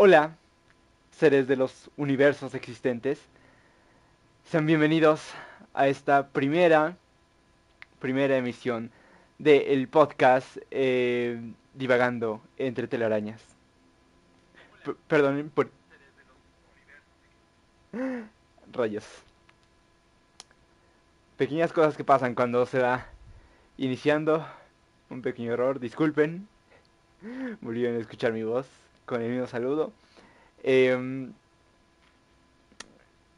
Hola, seres de los universos existentes. Sean bienvenidos a esta primera, primera emisión del podcast eh, Divagando entre telarañas. P- Perdonen por... Rayos. Pequeñas cosas que pasan cuando se va iniciando. Un pequeño error, disculpen. Volvieron a escuchar mi voz con el mismo saludo. Em,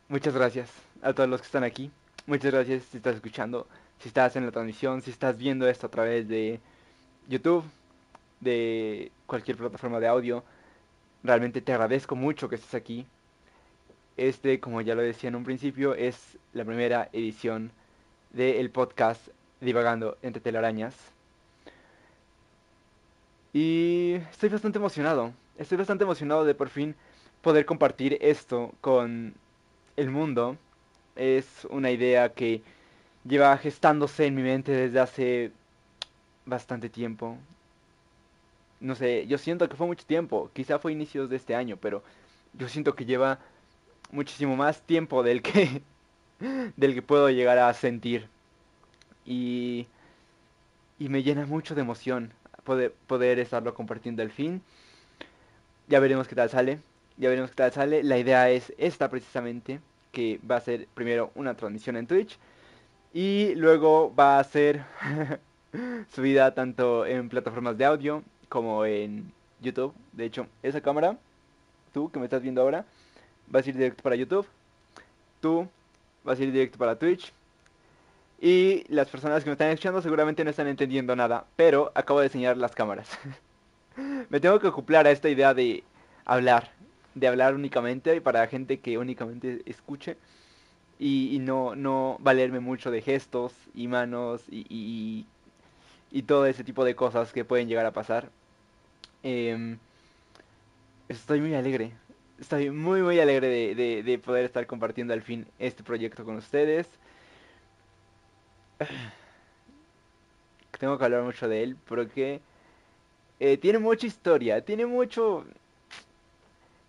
muchas gracias a todos los que están aquí. Muchas gracias si estás escuchando, si estás en la transmisión, si estás viendo esto a través de YouTube, de cualquier plataforma de audio. Realmente te agradezco mucho que estés aquí. Este, como ya lo decía en un principio, es la primera edición del podcast Divagando entre telarañas. Y estoy bastante emocionado. Estoy bastante emocionado de por fin poder compartir esto con el mundo. Es una idea que lleva gestándose en mi mente desde hace bastante tiempo. No sé, yo siento que fue mucho tiempo. Quizá fue inicios de este año, pero yo siento que lleva muchísimo más tiempo del que del que puedo llegar a sentir. Y y me llena mucho de emoción poder, poder estarlo compartiendo al fin. Ya veremos qué tal sale. Ya veremos qué tal sale. La idea es esta precisamente, que va a ser primero una transmisión en Twitch y luego va a ser subida tanto en plataformas de audio como en YouTube. De hecho, esa cámara, tú que me estás viendo ahora, vas a ir directo para YouTube. Tú vas a ir directo para Twitch. Y las personas que me están escuchando seguramente no están entendiendo nada, pero acabo de enseñar las cámaras. me tengo que acoplar a esta idea de hablar, de hablar únicamente para gente que únicamente escuche y, no, no valerme mucho de gestos y manos y, y, todo ese tipo de cosas que pueden llegar a pasar. Em, estoy muy alegre, estoy muy muy alegre de, de poder estar compartiendo al fin este proyecto con ustedes. Tengo que hablar mucho de él porque eh, tiene mucha historia, tiene mucho...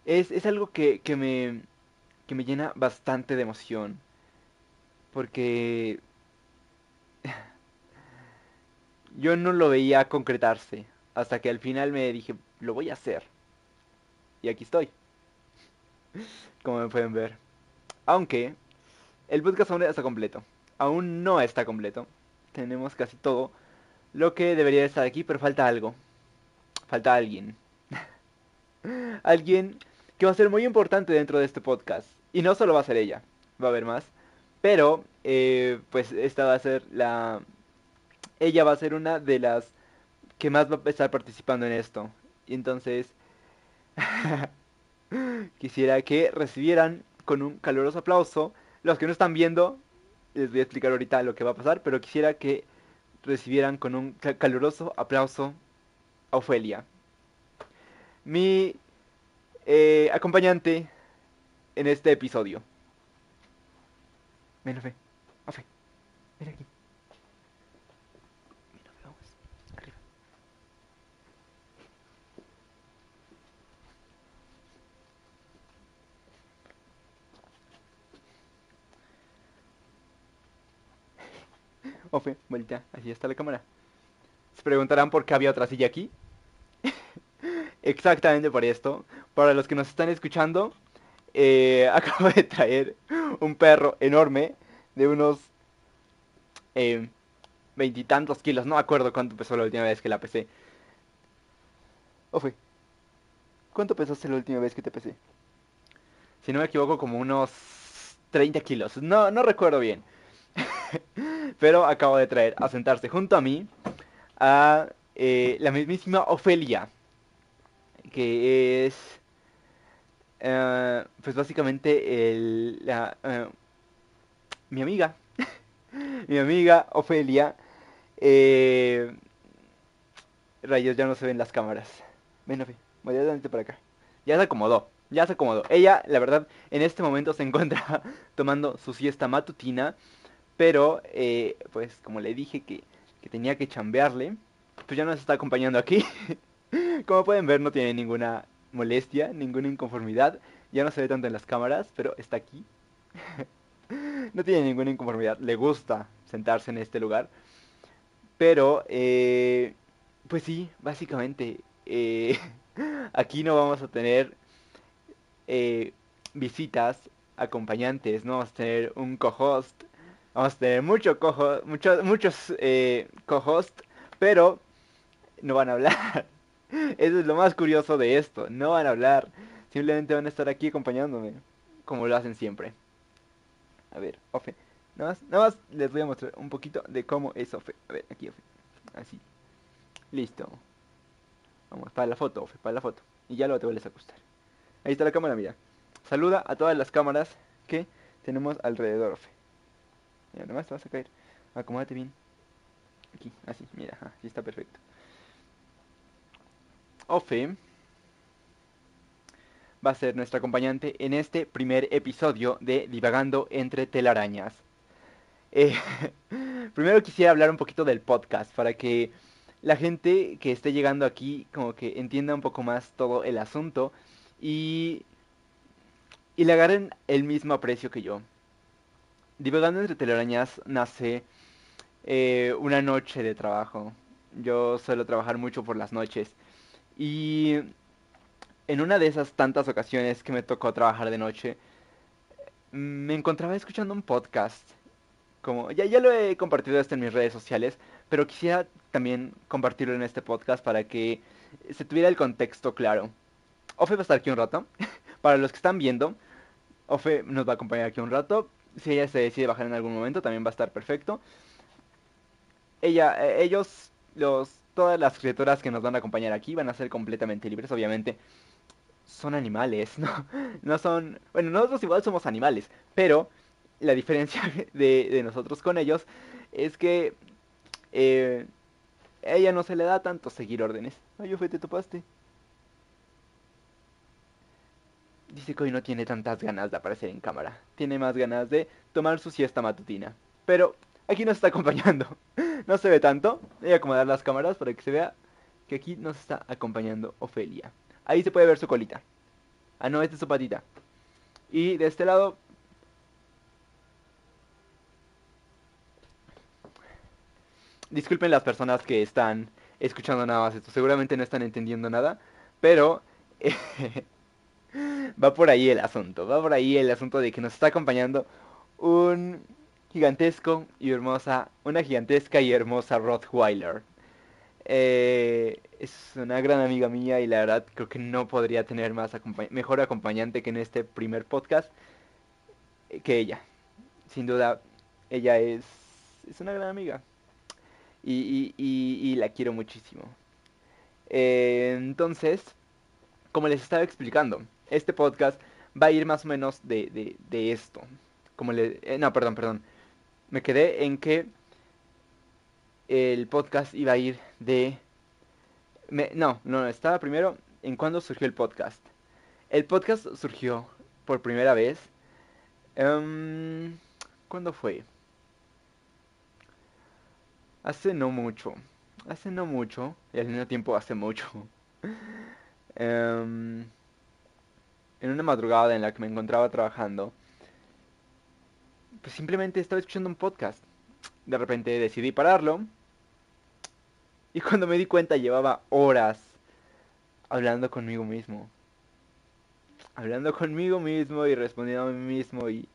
Es, es algo que, que, me, que me llena bastante de emoción. Porque yo no lo veía concretarse. Hasta que al final me dije, lo voy a hacer. Y aquí estoy. Como me pueden ver. Aunque el podcast aún está completo. Aún no está completo. Tenemos casi todo lo que debería estar aquí, pero falta algo. Falta alguien. alguien que va a ser muy importante dentro de este podcast. Y no solo va a ser ella, va a haber más. Pero, eh, pues esta va a ser la... Ella va a ser una de las que más va a estar participando en esto. Y entonces... quisiera que recibieran con un caluroso aplauso. Los que no están viendo, les voy a explicar ahorita lo que va a pasar, pero quisiera que recibieran con un caluroso aplauso Ofelia. Mi eh, acompañante en este episodio. Ven, Ofe. Ofe. Ven aquí. Ofe, vamos. Arriba. Ofe, vuelta. Así está la cámara. Se preguntarán por qué había otra silla aquí. Exactamente por esto. Para los que nos están escuchando, eh, acabo de traer un perro enorme de unos eh, veintitantos kilos. No acuerdo cuánto pesó la última vez que la pesé. Ofe, ¿cuánto pesaste la última vez que te pesé? Si no me equivoco, como unos 30 kilos. No, no recuerdo bien. Pero acabo de traer a sentarse junto a mí a eh, la mismísima Ofelia. Que es... eh, pues básicamente el, la, eh, mi amiga. mi amiga Ofelia. Rayos, ya no se ven las cámaras. Ven, Ofe, voy a darte para acá. Ya se acomodó, ya se acomodó. Ella, la verdad, en este momento se encuentra tomando su siesta matutina. Pero, pues, como le dije que, que tenía que chambearle, pues ya nos está acompañando aquí. como pueden ver, no tiene ninguna molestia, ninguna inconformidad. Ya no se ve tanto en las cámaras, pero está aquí. no tiene ninguna inconformidad. Le gusta sentarse en este lugar. Pero, eh, pues sí, básicamente, eh, aquí no vamos a tener eh, visitas, acompañantes, no vamos a tener un co-host. Vamos a tener mucho cojo, muchos, muchos co-host, pero no van a hablar. Eso es lo más curioso de esto. No van a hablar. Simplemente van a estar aquí acompañándome. Como lo hacen siempre. A ver, Ofe. Nada más, nada más les voy a mostrar un poquito de cómo es Ofe. A ver, aquí Ofe. Así. Listo. Vamos, para la foto, Ofe, para la foto. Y ya luego te vuelves a acostar. Ahí está la cámara, mira. Saluda a todas las cámaras que tenemos alrededor, Ofe. Mira, nomás te vas a caer. Acomódate bien. Aquí, así, mira, así está perfecto. Ofe va a ser nuestra acompañante en este primer episodio de Divagando entre telarañas. Eh, primero quisiera hablar un poquito del podcast para que la gente que esté llegando aquí como que entienda un poco más todo el asunto y, y le agarren el mismo aprecio que yo. Divagando entre telarañas nace eh, una noche de trabajo. Yo suelo trabajar mucho por las noches y en una de esas tantas ocasiones que me tocó trabajar de noche, me encontraba escuchando un podcast. Como, ya, ya lo he compartido esto en mis redes sociales, pero quisiera también compartirlo en este podcast para que se tuviera el contexto claro. Ofe va a estar aquí un rato. para los que están viendo, Ofe nos va a acompañar aquí un rato. Si ella se decide bajar en algún momento, también va a estar perfecto. Ella, eh, ellos, los todas las criaturas que nos van a acompañar aquí van a ser completamente libres, obviamente. Son animales, ¿no? No son... Bueno, nosotros igual somos animales, pero la diferencia de, nosotros con ellos es que eh, a ella no se le da tanto seguir órdenes. Ay, yo te topaste. Dice que hoy no tiene tantas ganas de aparecer en cámara. Tiene más ganas de tomar su siesta matutina. Pero aquí nos está acompañando. No se ve tanto. Voy a acomodar las cámaras para que se vea que aquí nos está acompañando Ofelia. Ahí se puede ver su colita. Ah, no, esta es su patita. Y de este lado... Disculpen las personas que están escuchando nada más esto. Seguramente no están entendiendo nada. Pero... va por ahí el asunto. Va por ahí el asunto de que nos está acompañando un gigantesco y hermosa, una gigantesca y hermosa Rottweiler. Eh, es una gran amiga mía y la verdad creo que no podría tener más mejor acompañante que en este primer podcast eh, que ella. Sin duda, ella es, es una gran amiga y, y, la quiero muchísimo. Eh, entonces, como les estaba explicando, este podcast va a ir más o menos de, de, de esto. Como le, no, perdón, perdón me quedé en que el podcast iba a ir de... no, no, estaba primero en cuándo surgió el podcast. El podcast surgió por primera vez. Um, ¿Cuándo fue? Hace no mucho. Hace no mucho. Y al mismo tiempo hace mucho. Em, en una madrugada en la que me encontraba trabajando pues simplemente estaba escuchando un podcast. De repente decidí pararlo. Y cuando me di cuenta llevaba horas hablando conmigo mismo. Hablando conmigo mismo y respondiendo a mí mismo y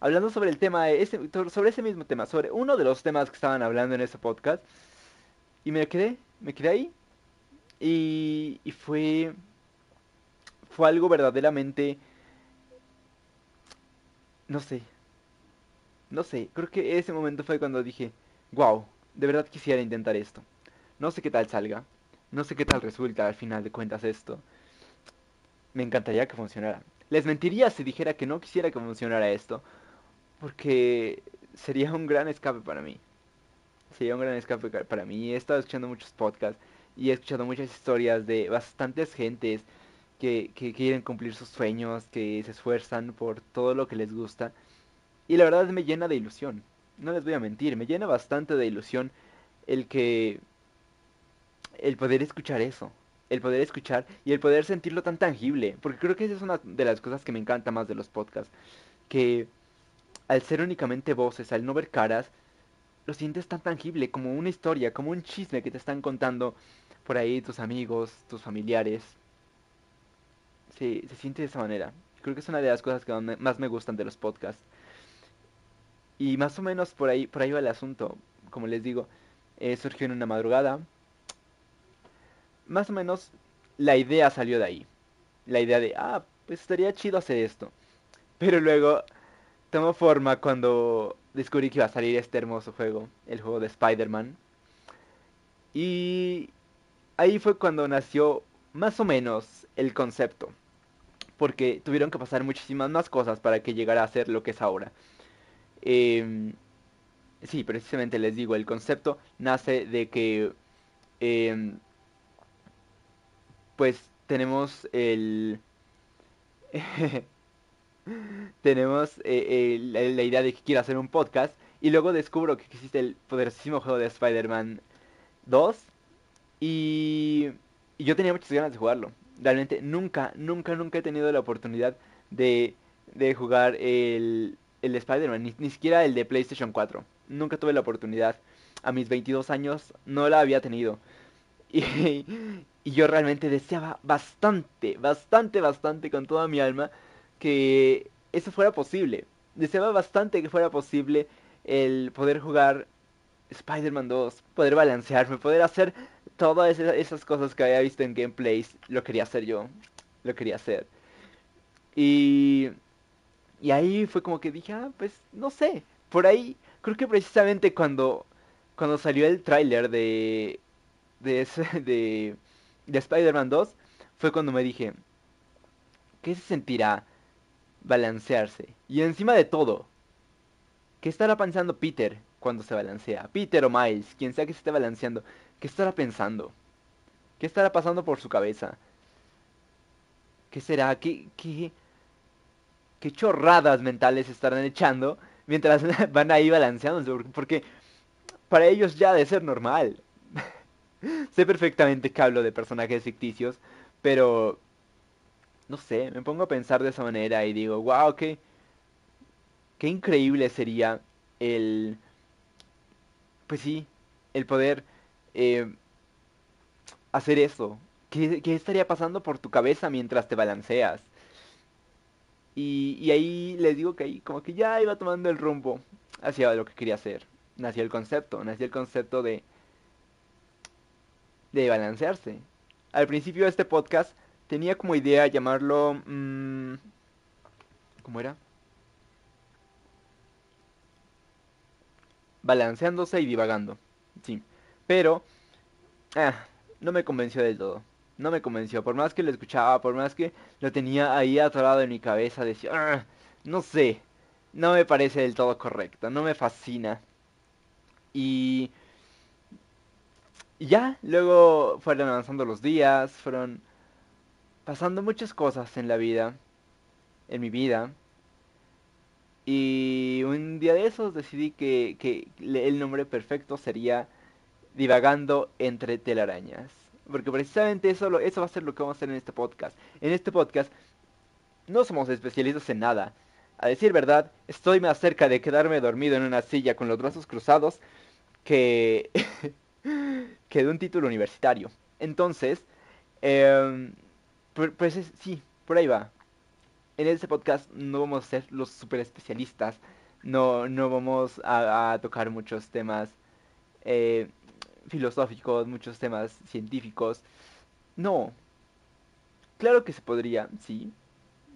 hablando sobre el tema, ese, sobre ese mismo tema, sobre uno de los temas que estaban hablando en ese podcast. Y me quedé, me quedé ahí. Y, y fue, fue algo verdaderamente, no sé, no sé, creo que ese momento fue cuando dije, wow, de verdad quisiera intentar esto. No sé qué tal salga, no sé qué tal resulta al final de cuentas esto. Me encantaría que funcionara. Les mentiría si dijera que no quisiera que funcionara esto, porque sería un gran escape para mí. Sería un gran escape para mí. He estado escuchando muchos podcasts y he escuchado muchas historias de bastantes gentes que, que quieren cumplir sus sueños, que se esfuerzan por todo lo que les gusta y la verdad me llena de ilusión. No les voy a mentir, me llena bastante de ilusión el que... El poder escuchar eso. el poder escuchar y el poder sentirlo tan tangible. Porque creo que esa es una de las cosas que me encanta más de los podcasts. Que al ser únicamente voces, al no ver caras, lo sientes tan tangible, como una historia, como un chisme que te están contando por ahí tus amigos, tus familiares. Sí, se siente de esa manera. Creo que es una de las cosas que más me gustan de los podcasts. Y más o menos por ahí, por ahí va el asunto. Como les digo, eh, surgió en una madrugada. Más o menos la idea salió de ahí. La idea de, ah, pues estaría chido hacer esto. Pero luego tomó forma cuando descubrí que iba a salir este hermoso juego, el juego de Spider-Man. Y ahí fue cuando nació más o menos el concepto. Porque tuvieron que pasar muchísimas más cosas para que llegara a ser lo que es ahora. Eh, sí, precisamente les digo, el concepto nace de que... Em, pues tenemos el... tenemos eh, la, idea de que quiero hacer un podcast y luego descubro que existe el poderosísimo juego de Spider-Man 2 y, y, yo tenía muchas ganas de jugarlo. Realmente nunca, nunca, nunca he tenido la oportunidad de, de jugar el, el Spider-Man, ni, siquiera el de PlayStation 4. Nunca tuve la oportunidad. A mis 22 años no la había tenido. Y, y yo realmente deseaba bastante, bastante, bastante con toda mi alma que eso fuera posible. Deseaba bastante que fuera posible el poder jugar Spider-Man 2, poder balancearme, poder hacer todas esas cosas que había visto en gameplays. Lo quería hacer yo, lo quería hacer. Y y ahí fue como que dije, ah, pues no sé. Por ahí, creo que precisamente cuando, cuando salió el tráiler de, de, de, de Spider-Man 2, fue cuando me dije, ¿qué se sentirá balancearse? Y encima de todo, ¿qué estará pensando Peter cuando se balancea? Peter o Miles, quien sea que se esté balanceando, ¿qué estará pensando? ¿Qué estará pasando por su cabeza? ¿Qué será? ¿Qué, qué, qué chorradas mentales estarán echando mientras van ahí balanceándose, porque para ellos ya de ser normal. sé perfectamente que hablo de personajes ficticios, pero no sé, me pongo a pensar de esa manera y digo, wow, qué, qué increíble sería el, pues sí, el poder eh, hacer eso. ¿Qué, ¿Qué estaría pasando por tu cabeza mientras te balanceas? Y, ahí les digo que ahí como que ya iba tomando el rumbo hacia lo que quería hacer. Nació el concepto, nació el concepto de, de balancearse. Al principio de este podcast tenía como idea llamarlo... Mmm, ¿Cómo era? Balanceándose y divagando. Sí. Pero... Ah, no me convenció del todo no me convenció. Por más que lo escuchaba, por más que lo tenía ahí atorado en mi cabeza, decía, ah, no sé, no me parece del todo correcto, no me fascina. Y ya, luego fueron avanzando los días, fueron pasando muchas cosas en la vida, en mi vida. Y un día de esos decidí que, que el nombre perfecto sería Divagando entre telarañas. Porque precisamente eso, eso va a ser lo que vamos a hacer en este podcast. En este podcast no somos especialistas en nada. A decir verdad, estoy más cerca de quedarme dormido en una silla con los brazos cruzados que, que de un título universitario. Entonces, eh, pues sí, por ahí va. En este podcast no vamos a ser los super especialistas. No, no vamos a, a tocar muchos temas eh, filosóficos, muchos temas científicos. No. Claro que se podría, sí.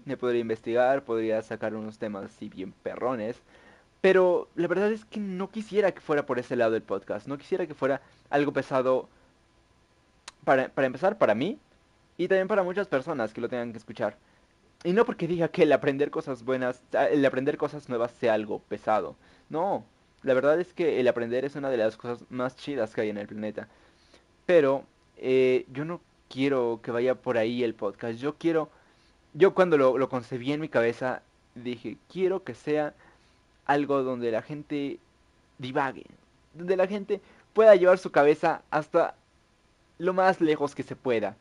Me podría investigar, podría sacar unos temas así bien perrones. Pero la verdad es que no quisiera que fuera por ese lado del podcast. No quisiera que fuera algo pesado para, para empezar, para mí. Y también para muchas personas que lo tengan que escuchar. Y no porque diga que el aprender cosas buenas, el aprender cosas nuevas sea algo pesado. No, la verdad es que el aprender es una de las cosas más chidas que hay en el planeta. Pero eh, yo no quiero que vaya por ahí el podcast. Yo quiero, yo cuando lo, lo concebí en mi cabeza, dije, quiero que sea algo donde la gente divague. Donde la gente pueda llevar su cabeza hasta lo más lejos que se pueda.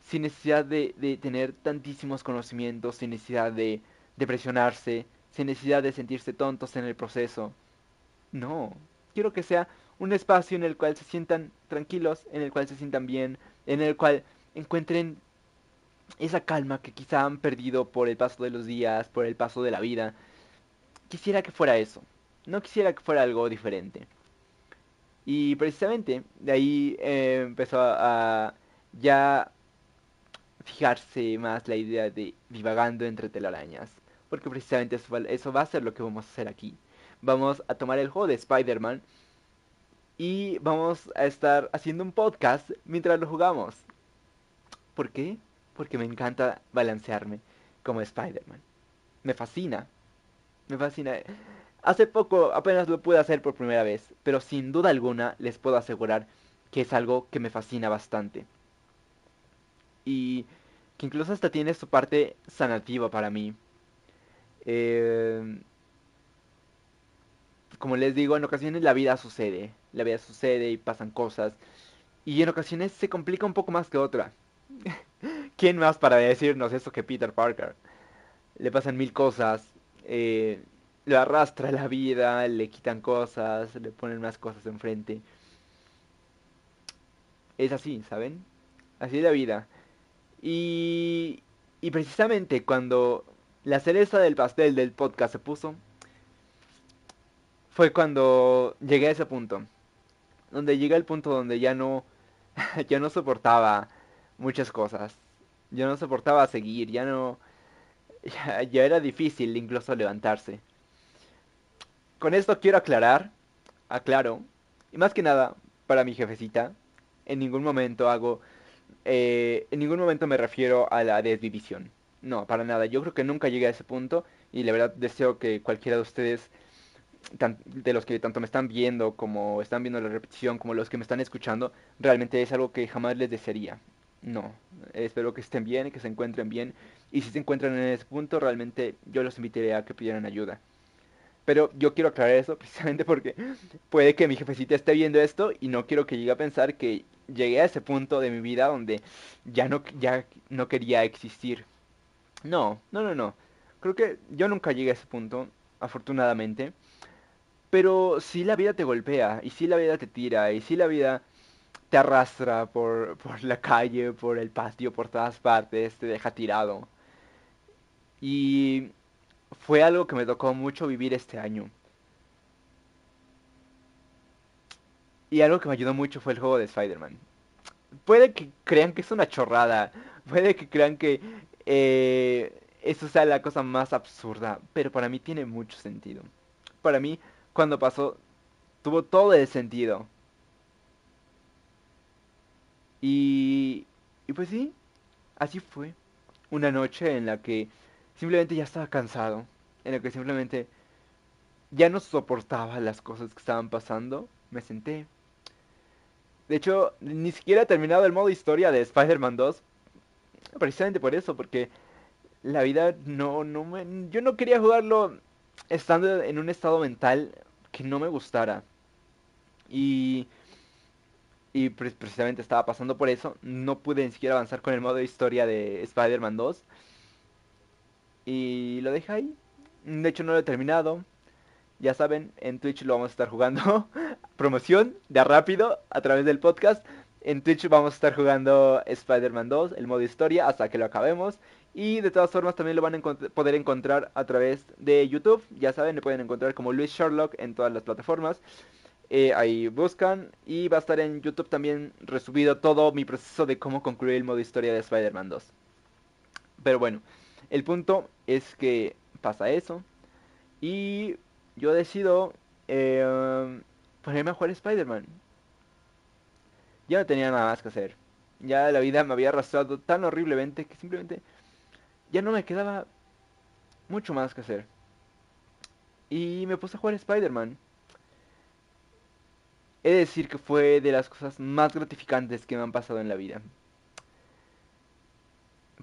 sin necesidad de, de tener tantísimos conocimientos, sin necesidad de, de presionarse, sin necesidad de sentirse tontos en el proceso. No, quiero que sea un espacio en el cual se sientan tranquilos, en el cual se sientan bien, en el cual encuentren esa calma que quizá han perdido por el paso de los días, por el paso de la vida. Quisiera que fuera eso, no quisiera que fuera algo diferente. Y precisamente de ahí eh, empezó a, ya fijarse más la idea de divagando entre telarañas. Porque precisamente eso, eso va a ser lo que vamos a hacer aquí. Vamos a tomar el juego de Spider-Man y vamos a estar haciendo un podcast mientras lo jugamos. ¿Por qué? Porque me encanta balancearme como Spider-Man. Me fascina. Me fascina. Hace poco apenas lo pude hacer por primera vez, pero sin duda alguna les puedo asegurar que es algo que me fascina bastante. Y que incluso hasta tiene su parte sanativa para mí. Eh, como les digo, en ocasiones la vida sucede. La vida sucede y pasan cosas. Y en ocasiones se complica un poco más que otra. ¿Quién más para decirnos eso que Peter Parker? Le pasan mil cosas. Eh, lo arrastra la vida, le quitan cosas, le ponen más cosas enfrente. Es así, ¿saben? Así es la vida. Y, y precisamente cuando la cereza del pastel del podcast se puso, fue cuando llegué a ese punto. Donde llegué al punto donde ya no, ya no soportaba muchas cosas. Ya no soportaba seguir, ya no, ya, ya era difícil incluso levantarse con esto quiero aclarar, aclaro, y más que nada para mi jefecita, en ningún momento hago, eh, en ningún momento me refiero a la desdivisión. No, para nada. Yo creo que nunca llegué a ese punto y la verdad deseo que cualquiera de ustedes, de los que tanto me están viendo como están viendo la repetición, como los que me están escuchando, realmente es algo que jamás les desearía. No, espero que estén bien, que se encuentren bien y si se encuentran en ese punto, realmente yo los invitaría a que pidieran ayuda. Pero yo quiero aclarar eso precisamente porque puede que mi jefecita esté viendo esto y no quiero que llegue a pensar que llegué a ese punto de mi vida donde ya no, ya no quería existir. No, no, no, no. Creo que yo nunca llegué a ese punto, afortunadamente. Pero si la vida te golpea, y si la vida te tira, y si la vida te arrastra por, por la calle, por el patio, por todas partes, te deja tirado. Y fue algo que me tocó mucho vivir este año. Y algo que me ayudó mucho fue el juego de Spider-Man. Puede que crean que es una chorrada, puede que crean que eh, eso sea la cosa más absurda, pero para mí tiene mucho sentido. Para mí, cuando pasó, tuvo todo el sentido. Y, y pues sí, así fue. Una noche en la que simplemente ya estaba cansado, en el que simplemente ya no soportaba las cosas que estaban pasando, me senté. De hecho, ni siquiera he terminado el modo historia de Spider-Man 2, precisamente por eso, porque la vida no, no me, yo no quería jugarlo estando en un estado mental que no me gustara. Y y precisamente estaba pasando por eso. No pude ni siquiera avanzar con el modo historia de Spider-Man 2. Y lo dejé ahí. De hecho no lo he terminado. Ya saben, en Twitch lo vamos a estar jugando. Promoción de rápido a través del podcast. En Twitch vamos a estar jugando Spider-Man 2, el modo historia, hasta que lo acabemos. Y de todas formas también lo van a poder encontrar a través de YouTube. Ya saben, me pueden encontrar como Luis Sherlock en todas las plataformas. Eh, ahí buscan y va a estar en YouTube también resubido todo mi proceso de cómo concluir el modo historia de Spider-Man 2. Pero bueno, el punto es que pasa eso. Y yo decido eh, ponerme a jugar Spider-Man. Ya no tenía nada más que hacer. Ya la vida me había arrastrado tan horriblemente que simplemente ya no me quedaba mucho más que hacer. Y me puse a jugar Spider-Man. He de decir que fue de las cosas más gratificantes que me han pasado en la vida.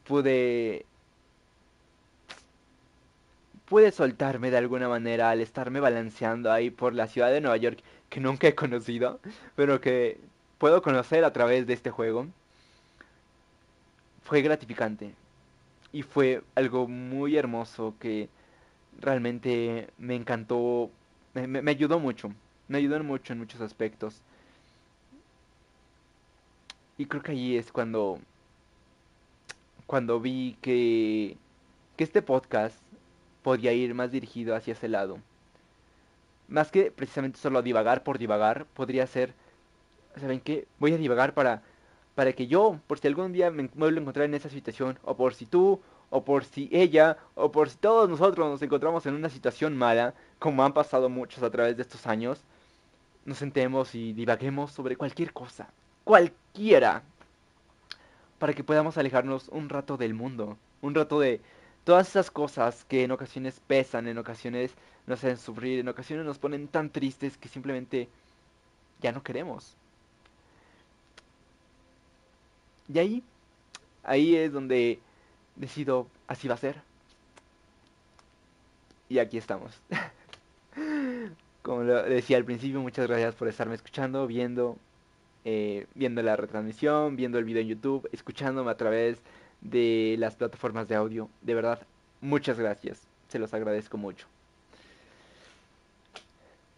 Pude pude soltarme de alguna manera al estarme balanceando ahí por la ciudad de Nueva York que nunca he conocido, pero que puedo conocer a través de este juego. fue gratificante y fue algo muy hermoso que realmente me encantó, me, me ayudó mucho, me ayudó mucho en muchos aspectos. Y creo que allí es cuando cuando vi que que este podcast podía ir más dirigido hacia ese lado. Más que precisamente solo divagar por divagar, podría ser, ¿saben qué? Voy a divagar para, para que yo, por si algún día me vuelvo a encontrar en esa situación, o por si tú, o por si ella, o por si todos nosotros nos encontramos en una situación mala, como han pasado muchos a través de estos años, nos sentemos y divaguemos sobre cualquier cosa, cualquiera, para que podamos alejarnos un rato del mundo, un rato de todas esas cosas que en ocasiones pesan, en ocasiones nos hacen sufrir, en ocasiones nos ponen tan tristes que simplemente ya no queremos. Y ahí, ahí es donde decido, así va a ser. Y aquí estamos. Como decía al principio, muchas gracias por estarme escuchando, viendo, eh, viendo la retransmisión, viendo el video en YouTube, escuchándome a través de las plataformas de audio. De verdad, muchas gracias. Se los agradezco mucho.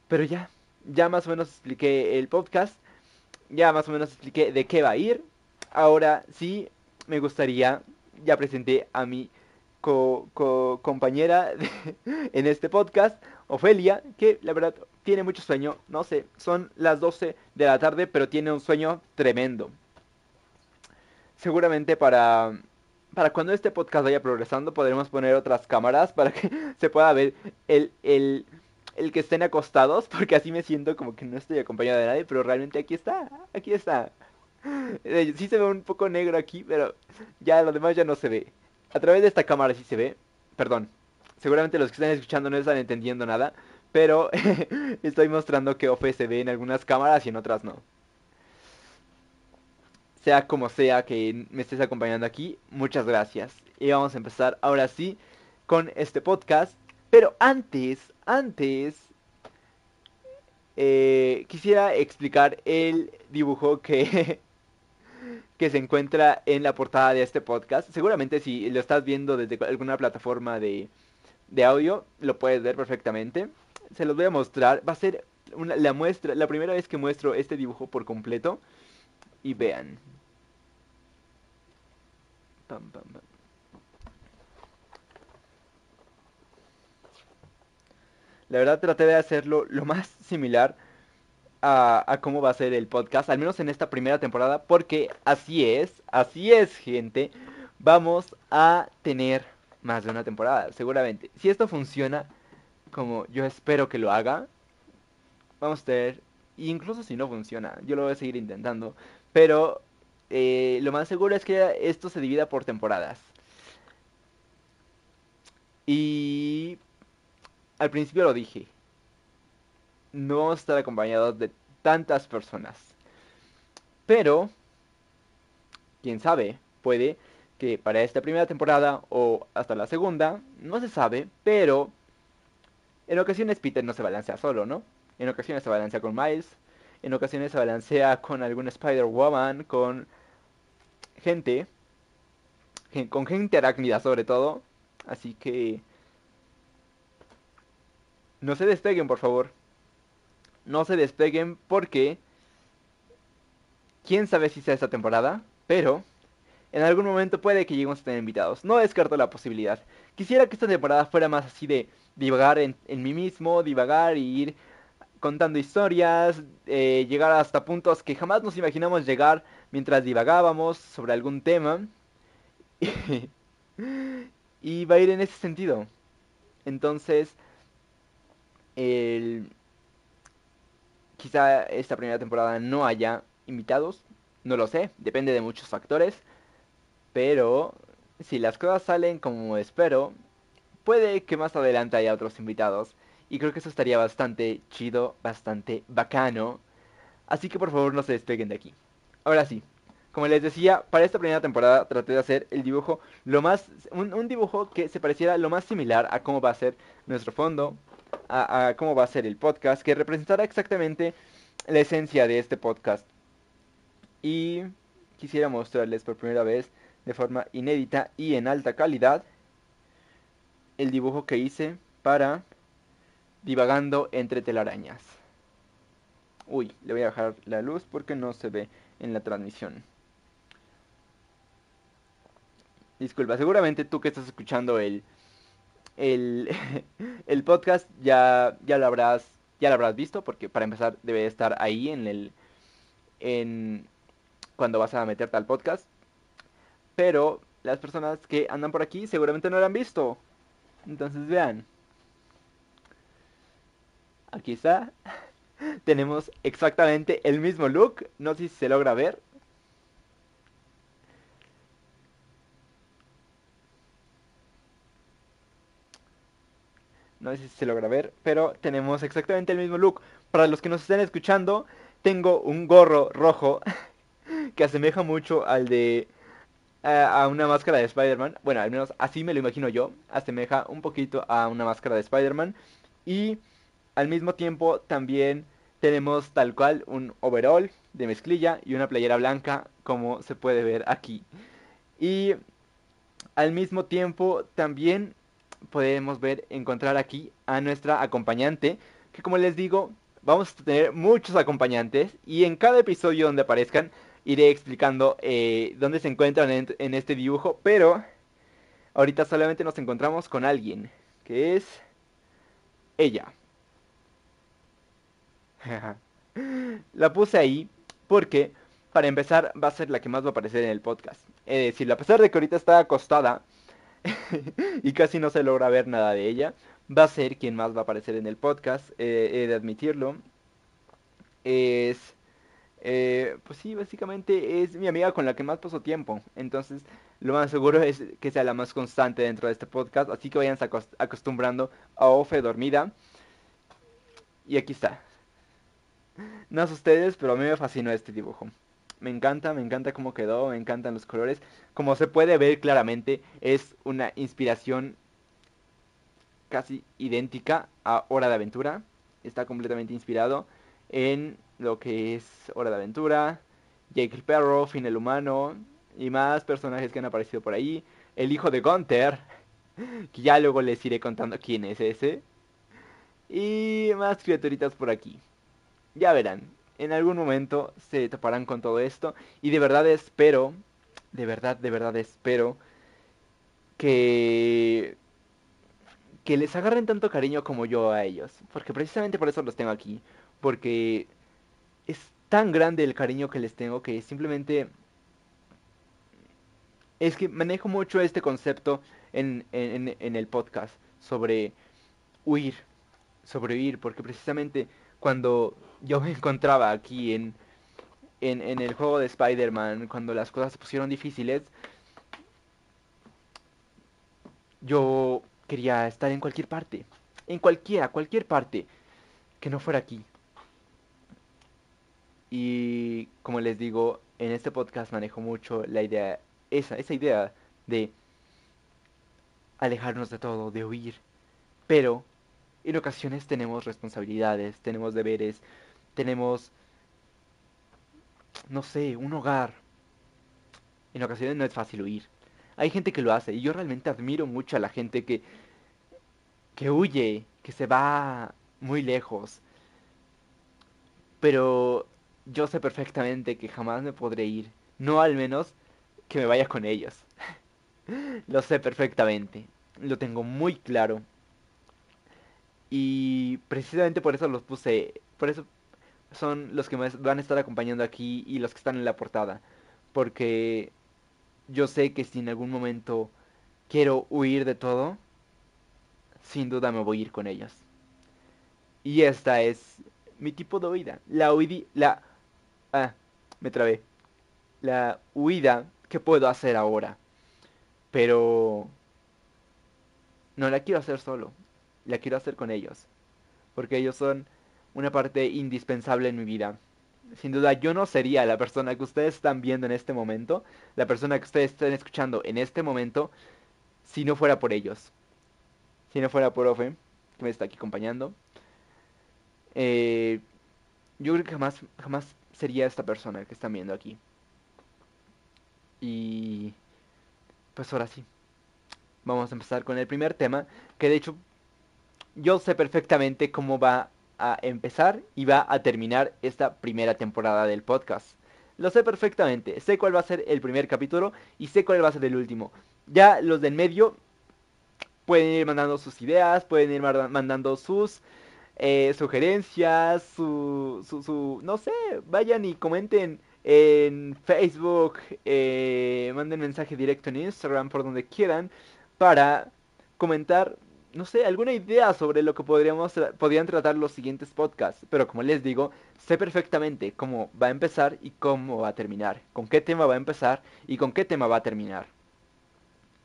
Pero ya, ya más o menos expliqué el podcast. Ya más o menos expliqué de qué va a ir. Ahora sí, me gustaría, ya presenté a mi co, compañera en este podcast, Ofelia, que la verdad tiene mucho sueño. No sé, son las 12 de la tarde, pero tiene un sueño tremendo. Seguramente para para cuando este podcast vaya progresando podremos poner otras cámaras para que se pueda ver el, el, el que estén acostados, porque así me siento como que no estoy acompañado de nadie, pero realmente aquí está, aquí está. Sí se ve un poco negro aquí, pero ya lo demás ya no se ve. A través de esta cámara sí se ve, perdón, seguramente los que están escuchando no están entendiendo nada, pero estoy mostrando que OFE se ve en algunas cámaras y en otras no sea como sea que me estés acompañando aquí, muchas gracias. Y vamos a empezar ahora sí con este podcast. Pero antes, antes, eh, quisiera explicar el dibujo que, que se encuentra en la portada de este podcast. Seguramente si lo estás viendo desde alguna plataforma de, de audio, lo puedes ver perfectamente. Se los voy a mostrar. Va a ser la muestra, la primera vez que muestro este dibujo por completo. Y vean. La verdad traté de hacerlo lo más similar a, cómo va a ser el podcast, al menos en esta primera temporada, porque así es, así es gente, vamos a tener más de una temporada, seguramente. Si esto funciona como yo espero que lo haga, vamos a tener, incluso si no funciona, yo lo voy a seguir intentando, pero eh, lo más seguro es que esto se divida por temporadas. Y al principio lo dije. No estar acompañados de tantas personas. Pero, quién sabe, puede que para esta primera temporada o hasta la segunda, no se sabe, pero en ocasiones Peter no se balancea solo, ¿no? En ocasiones se balancea con Miles, en ocasiones se balancea con algún Spider-Woman, con gente, con gente arácnida sobre todo. Así que... No se despeguen, por favor. No se despeguen porque... Quién sabe si sea esta temporada, pero... En algún momento puede que lleguemos a tener invitados. No descarto la posibilidad. Quisiera que esta temporada fuera más así de divagar en, mí mismo, divagar y ir contando historias, eh, llegar hasta puntos que jamás nos imaginamos llegar mientras divagábamos sobre algún tema. y va a ir en ese sentido. Entonces, el... quizá esta primera temporada no haya invitados, no lo sé, depende de muchos factores. Pero si las cosas salen como espero, puede que más adelante haya otros invitados. Y creo que eso estaría bastante chido, bastante bacano. Así que por favor no se despeguen de aquí. Ahora sí, como les decía, para esta primera temporada traté de hacer el dibujo lo más... Un, dibujo que se pareciera lo más similar a cómo va a ser nuestro fondo, a, cómo va a ser el podcast, que representara exactamente la esencia de este podcast. Y quisiera mostrarles por primera vez de forma inédita y en alta calidad el dibujo que hice para divagando entre telarañas. Uy, le voy a bajar la luz porque no se ve en la transmisión. Disculpa, seguramente tú que estás escuchando el, el, el podcast ya, ya lo habrás ya lo habrás visto porque para empezar debe estar ahí en el en cuando vas a meterte al podcast. Pero las personas que andan por aquí seguramente no lo han visto. Entonces vean. Aquí está. Tenemos exactamente el mismo look. No sé si se logra ver. No sé si se logra ver, pero tenemos exactamente el mismo look. Para los que nos estén escuchando, tengo un gorro rojo que asemeja mucho al de a una máscara de Spider-Man. Bueno, al menos así me lo imagino yo. Asemeja un poquito a una máscara de Spider-Man. Y al mismo tiempo también tenemos tal cual un overall de mezclilla y una playera blanca como se puede ver aquí. Y al mismo tiempo también podemos ver, encontrar aquí a nuestra acompañante, que como les digo, vamos a tener muchos acompañantes y en cada episodio donde aparezcan iré explicando eh, dónde se encuentran en, este dibujo, pero ahorita solamente nos encontramos con alguien, que es ella. la puse ahí porque, para empezar, va a ser la que más va a aparecer en el podcast. Es decir, a pesar de que ahorita está acostada y casi no se logra ver nada de ella, va a ser quien más va a aparecer en el podcast, eh, he de admitirlo. Es eh, pues sí, básicamente es mi amiga con la que más paso tiempo. Entonces, lo más seguro es que sea la más constante dentro de este podcast. Así que vayan acostumbrando a Ofe dormida. Y aquí está. No sé ustedes, pero a mí me fascinó este dibujo. Me encanta, me encanta cómo quedó, me encantan los colores. Como se puede ver claramente, es una inspiración casi idéntica a Hora de Aventura. Está completamente inspirado en lo que es Hora de Aventura, Jake el Perro, Finn el Humano y más personajes que han aparecido por ahí. El hijo de Gunther, que ya luego les iré contando quién es ese. Y más criaturitas por aquí. Ya verán, en algún momento se toparán con todo esto. Y de verdad espero, de verdad, de verdad espero que que les agarren tanto cariño como yo a ellos. Porque precisamente por eso los tengo aquí. Porque es tan grande el cariño que les tengo que simplemente es que manejo mucho este concepto en, en, el podcast sobre huir, sobrevivir, porque precisamente cuando yo me encontraba aquí en, en, el juego de Spider-Man, cuando las cosas se pusieron difíciles, yo quería estar en cualquier parte, en cualquiera, cualquier parte, que no fuera aquí. Y como les digo, en este podcast manejo mucho la idea, esa, esa idea de alejarnos de todo, de huir. Pero en ocasiones tenemos responsabilidades, tenemos deberes, tenemos, no sé, un hogar. En ocasiones no es fácil huir. Hay gente que lo hace y yo realmente admiro mucho a la gente que, que huye, que se va muy lejos. Pero yo sé perfectamente que jamás me podré ir. No al menos que me vaya con ellos. lo sé perfectamente. Lo tengo muy claro. Y precisamente por eso los puse. Por eso son los que me van a estar acompañando aquí y los que están en la portada. Porque yo sé que si en algún momento quiero huir de todo, sin duda me voy a ir con ellos. Y esta es mi tipo de huida. La huida, la Ah, me trabé. La huida que puedo hacer ahora. Pero... No la quiero hacer solo. La quiero hacer con ellos. Porque ellos son una parte indispensable en mi vida. Sin duda yo no sería la persona que ustedes están viendo en este momento. La persona que ustedes están escuchando en este momento. Si no fuera por ellos. Si no fuera por Ofe. Que me está aquí acompañando. Eh, yo creo que jamás, jamás sería esta persona que están viendo aquí. Y pues ahora sí. Vamos a empezar con el primer tema, que de hecho yo sé perfectamente cómo va a empezar y va a terminar esta primera temporada del podcast. Lo sé perfectamente, sé cuál va a ser el primer capítulo y sé cuál va a ser el último. Ya los del medio pueden ir mandando sus ideas, pueden ir mandando sus eh, sugerencias, su, su, su, no sé, vayan y comenten en Facebook, eh, manden mensaje directo en Instagram, por donde quieran, para comentar no sé, alguna idea sobre lo que podríamos podrían tratar los siguientes podcasts, pero como les digo, sé perfectamente cómo va a empezar y cómo va a terminar, con qué tema va a empezar y con qué tema va a terminar.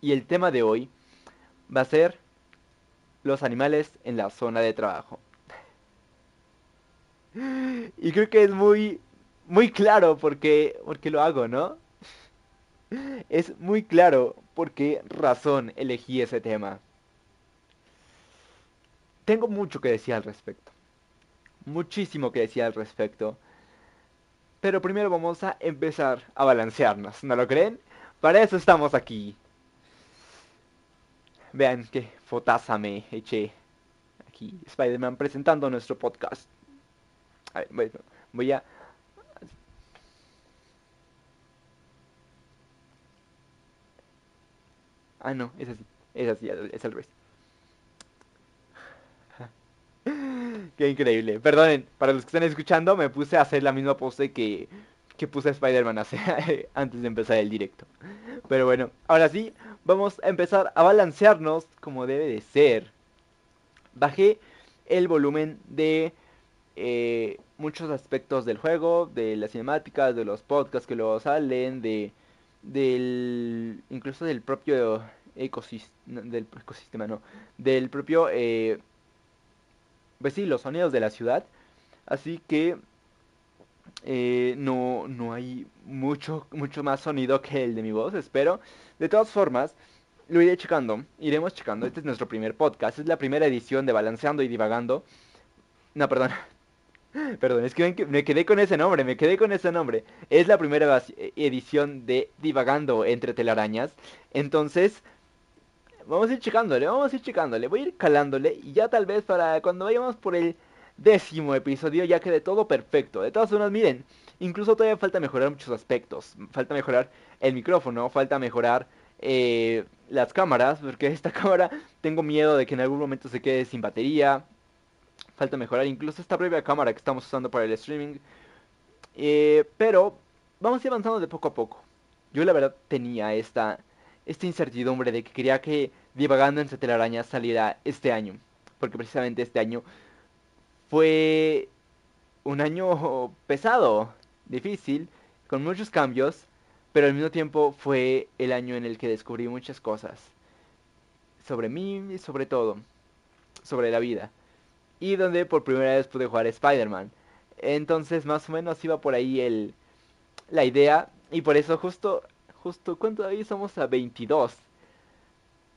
Y el tema de hoy va a ser los animales en la zona de trabajo. Y creo que es muy muy claro porque porque lo hago, ¿no? Es muy claro por qué razón elegí ese tema tengo mucho que decir al respecto. Muchísimo que decir al respecto. Pero primero vamos a empezar a balancearnos, ¿no lo creen? Para eso estamos aquí. Vean qué fotaza me eché. Aquí Spider-Man presentando nuestro podcast. A ver, bueno, voy a... Ah, no, es así. Es así, es al revés. Qué increíble. Perdonen, para los que están escuchando, me puse a hacer la misma pose que, que puse Spider-Man antes de empezar el directo. Pero bueno, ahora sí, vamos a empezar a balancearnos como debe de ser. Bajé el volumen de eh, muchos aspectos del juego, de las cinemáticas, de los podcasts que luego salen, de del incluso del propio ecosistema, del ecosistema no, del propio eh, pues sí, los sonidos de la ciudad. Así que eh, no, no hay mucho, mucho más sonido que el de mi voz, espero. De todas formas, lo iré checando, iremos checando. Este es nuestro primer podcast, es la primera edición de Balanceando y Divagando. No, perdón. Perdón, es que me quedé con ese nombre, me quedé con ese nombre. Es la primera edición de Divagando entre telarañas. Entonces, Vamos a ir checándole, vamos a ir checándole. Voy a ir calándole y ya tal vez para cuando vayamos por el décimo episodio ya quede todo perfecto. De todas formas, miren, incluso todavía falta mejorar muchos aspectos. Falta mejorar el micrófono, falta mejorar eh, las cámaras, porque esta cámara tengo miedo de que en algún momento se quede sin batería. Falta mejorar incluso esta propia cámara que estamos usando para el streaming. Eh, pero vamos a ir avanzando de poco a poco. Yo la verdad tenía esta esta incertidumbre de que quería que Divagando entre telarañas saliera este año. Porque precisamente este año fue un año pesado, difícil, con muchos cambios, pero al mismo tiempo fue el año en el que descubrí muchas cosas. Sobre mí y sobre todo. Sobre la vida. Y donde por primera vez pude jugar Spider-Man. Entonces más o menos iba por ahí el, la idea. Y por eso justo justo, ¿cuánto ahí somos a 22?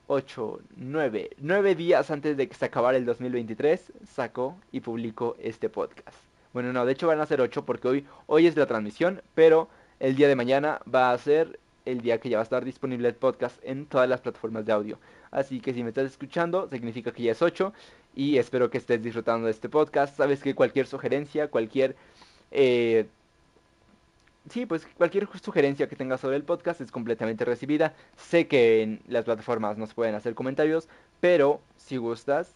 8, 9, 9 días antes de que se acabara el 2023, sacó y publicó este podcast. Bueno, no, de hecho van a ser 8 porque hoy, hoy es la transmisión, pero el día de mañana va a ser el día que ya va a estar disponible el podcast en todas las plataformas de audio. Así que si me estás escuchando, significa que ya es 8 y espero que estés disfrutando de este podcast. Sabes que cualquier sugerencia, cualquier... Eh, sí, pues cualquier sugerencia que tengas sobre el podcast es completamente recibida. Sé que en las plataformas nos pueden hacer comentarios, pero si gustas,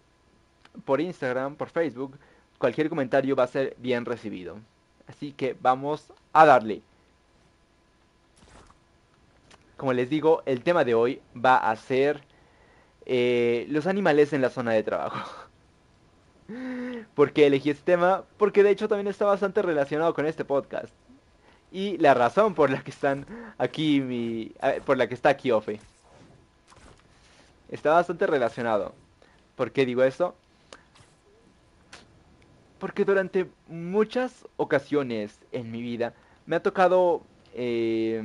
por Instagram, por Facebook, cualquier comentario va a ser bien recibido. Así que vamos a darle. Como les digo, el tema de hoy va a ser eh, los animales en la zona de trabajo. ¿Por qué elegí este tema? Porque de hecho también está bastante relacionado con este podcast y la razón por la que están aquí mi por la que está aquí Ofe. Está bastante relacionado. ¿Por qué digo esto? Porque durante muchas ocasiones en mi vida me ha tocado eh,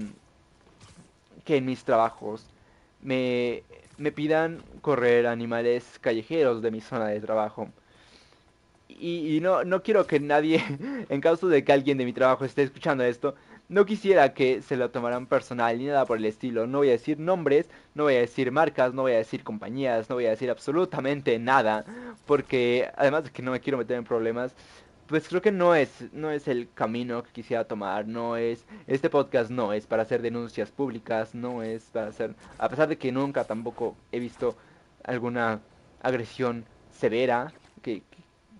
que en mis trabajos me, me pidan correr animales callejeros de mi zona de trabajo y, no, no quiero que nadie, en caso de que alguien de mi trabajo esté escuchando esto, no quisiera que se lo tomaran personal ni nada por el estilo. No voy a decir nombres, no voy a decir marcas, no voy a decir compañías, no voy a decir absolutamente nada, porque además de que no me quiero meter en problemas, pues creo que no es no es el camino que quisiera tomar, no es este podcast no es para hacer denuncias públicas, no es para hacer a pesar de que nunca tampoco he visto alguna agresión severa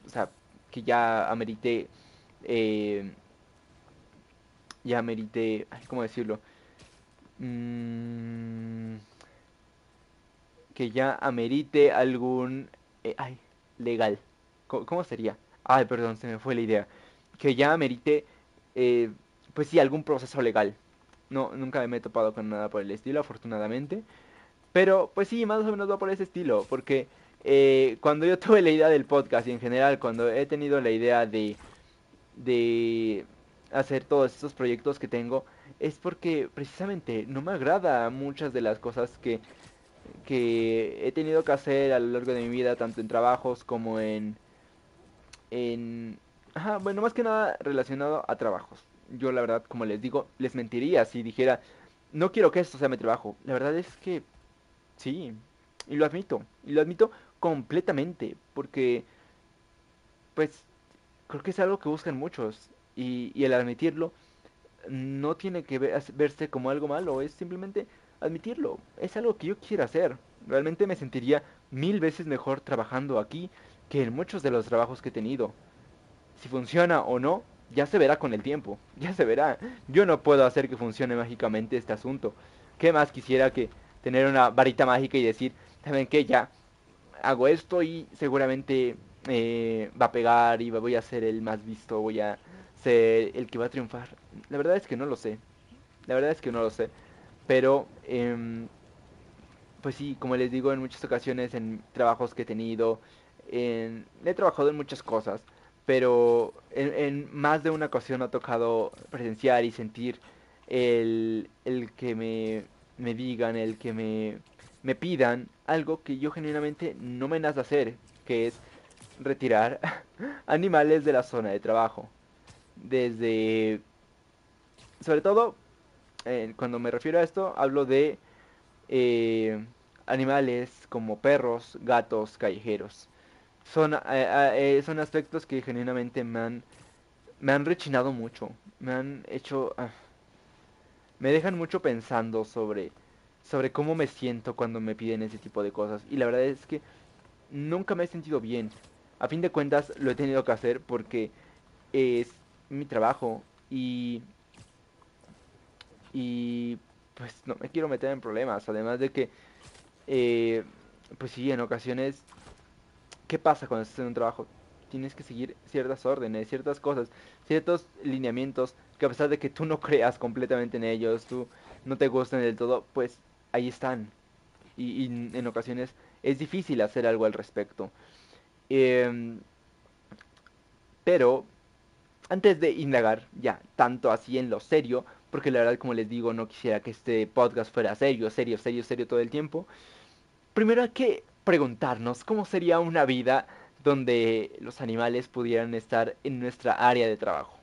o sea, que ya amerite eh, ya amerite, ¿cómo decirlo? Mm, que ya amerite algún eh, ay, legal. ¿Cómo sería? Ay, perdón, se me fue la idea. Que ya merite, eh, pues sí, algún proceso legal. No, nunca me he topado con nada por el estilo, afortunadamente. Pero, pues sí, más o menos va por ese estilo. Porque eh, cuando yo tuve la idea del podcast y en general, cuando he tenido la idea de, de hacer todos estos proyectos que tengo, es porque precisamente no me agrada muchas de las cosas que, que he tenido que hacer a lo largo de mi vida, tanto en trabajos como en en... Ajá, bueno, más que nada relacionado a trabajos. Yo la verdad, como les digo, les mentiría si dijera, no quiero que esto sea mi trabajo. La verdad es que sí, y lo admito, y lo admito completamente, porque pues creo que es algo que buscan muchos, y, el admitirlo no tiene que verse como algo malo, es simplemente admitirlo, es algo que yo quiero hacer. Realmente me sentiría mil veces mejor trabajando aquí que en muchos de los trabajos que he tenido. Si funciona o no, ya se verá con el tiempo, ya se verá. Yo no puedo hacer que funcione mágicamente este asunto. ¿Qué más quisiera que tener una varita mágica y decir, ¿saben qué? Ya hago esto y seguramente eh, va a pegar y voy a ser el más visto, voy a ser el que va a triunfar. La verdad es que no lo sé. La verdad es que no lo sé. Pero, eh, pues sí, como les digo en muchas ocasiones en trabajos que he tenido, he trabajado en muchas cosas, pero en, más de una ocasión ha tocado presenciar y sentir el, que me, me, digan, el que me, me pidan algo que yo genuinamente no me nace hacer, que es retirar animales de la zona de trabajo. Desde... Sobre todo, cuando me refiero a esto, hablo de eh, animales como perros, gatos, callejeros son, eh, eh, son aspectos que genuinamente me han, me han rechinado mucho. Me han hecho... Ah, me dejan mucho pensando sobre, sobre cómo me siento cuando me piden ese tipo de cosas. Y la verdad es que nunca me he sentido bien. A fin de cuentas lo he tenido que hacer porque es mi trabajo y... Y pues no me quiero meter en problemas. Además de que... Eh, pues sí, en ocasiones ¿Qué pasa cuando estás en un trabajo? Tienes que seguir ciertas órdenes, ciertas cosas, ciertos lineamientos que a pesar de que tú no creas completamente en ellos, tú no te gusten del todo, pues ahí están. Y, en ocasiones es difícil hacer algo al respecto. Em, pero antes de indagar ya tanto así en lo serio, porque la verdad como les digo no quisiera que este podcast fuera serio, serio, serio, serio todo el tiempo. Primero hay que preguntarnos cómo sería una vida donde los animales pudieran estar en nuestra área de trabajo.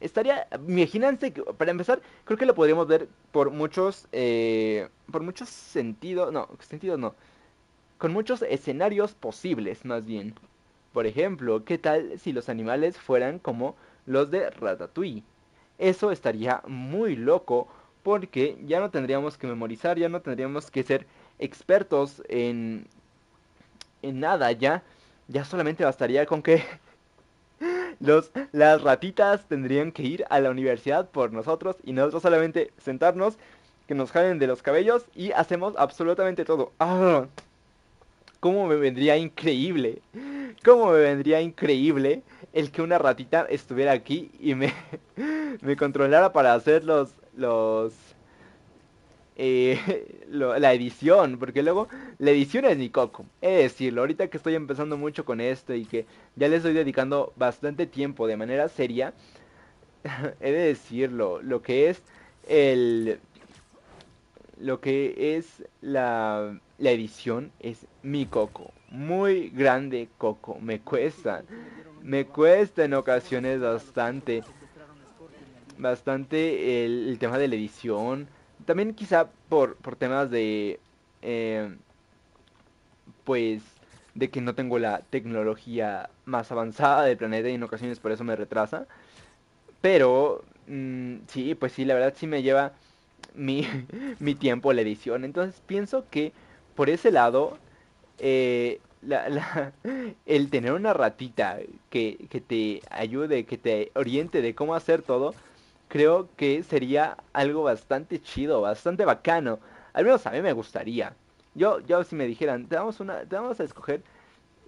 Estaría, imagínense que, para empezar, creo que lo podríamos ver por muchos, eh, por muchos sentidos, no, sentidos no, con muchos escenarios posibles, más bien. Por ejemplo, ¿qué tal si los animales fueran como los de Ratatouille? Eso estaría muy loco porque ya no tendríamos que memorizar, ya no tendríamos que ser expertos en, en nada, ya, ya solamente bastaría con que los, las ratitas tendrían que ir a la universidad por nosotros y nosotros solamente sentarnos, que nos jalen de los cabellos y hacemos absolutamente todo. ¡Ah! ¿Cómo me vendría increíble? ¿Cómo me vendría increíble el que una ratita estuviera aquí y me, me controlara para hacer los, los eh, la edición, porque luego la edición es mi coco. Es decirlo, ahorita que estoy empezando mucho con esto y que ya le estoy dedicando bastante tiempo de manera seria, he de decirlo, lo que es el... Lo que es la, la edición es mi coco. Muy grande coco. Me cuesta me cuesta en ocasiones bastante. Bastante el, el tema de la edición. También quizá por, por temas de... Eh, pues de que no tengo la tecnología más avanzada del planeta y en ocasiones por eso me retrasa. Pero mm, sí, pues sí, la verdad sí me lleva mi, mi tiempo la edición. Entonces pienso que por ese lado, eh, el tener una ratita que, que te ayude, que te oriente de cómo hacer todo, creo que sería algo bastante chido, bastante bacano. Al menos a mí me gustaría. Yo, yo si me dijeran, te vamos, una, a escoger...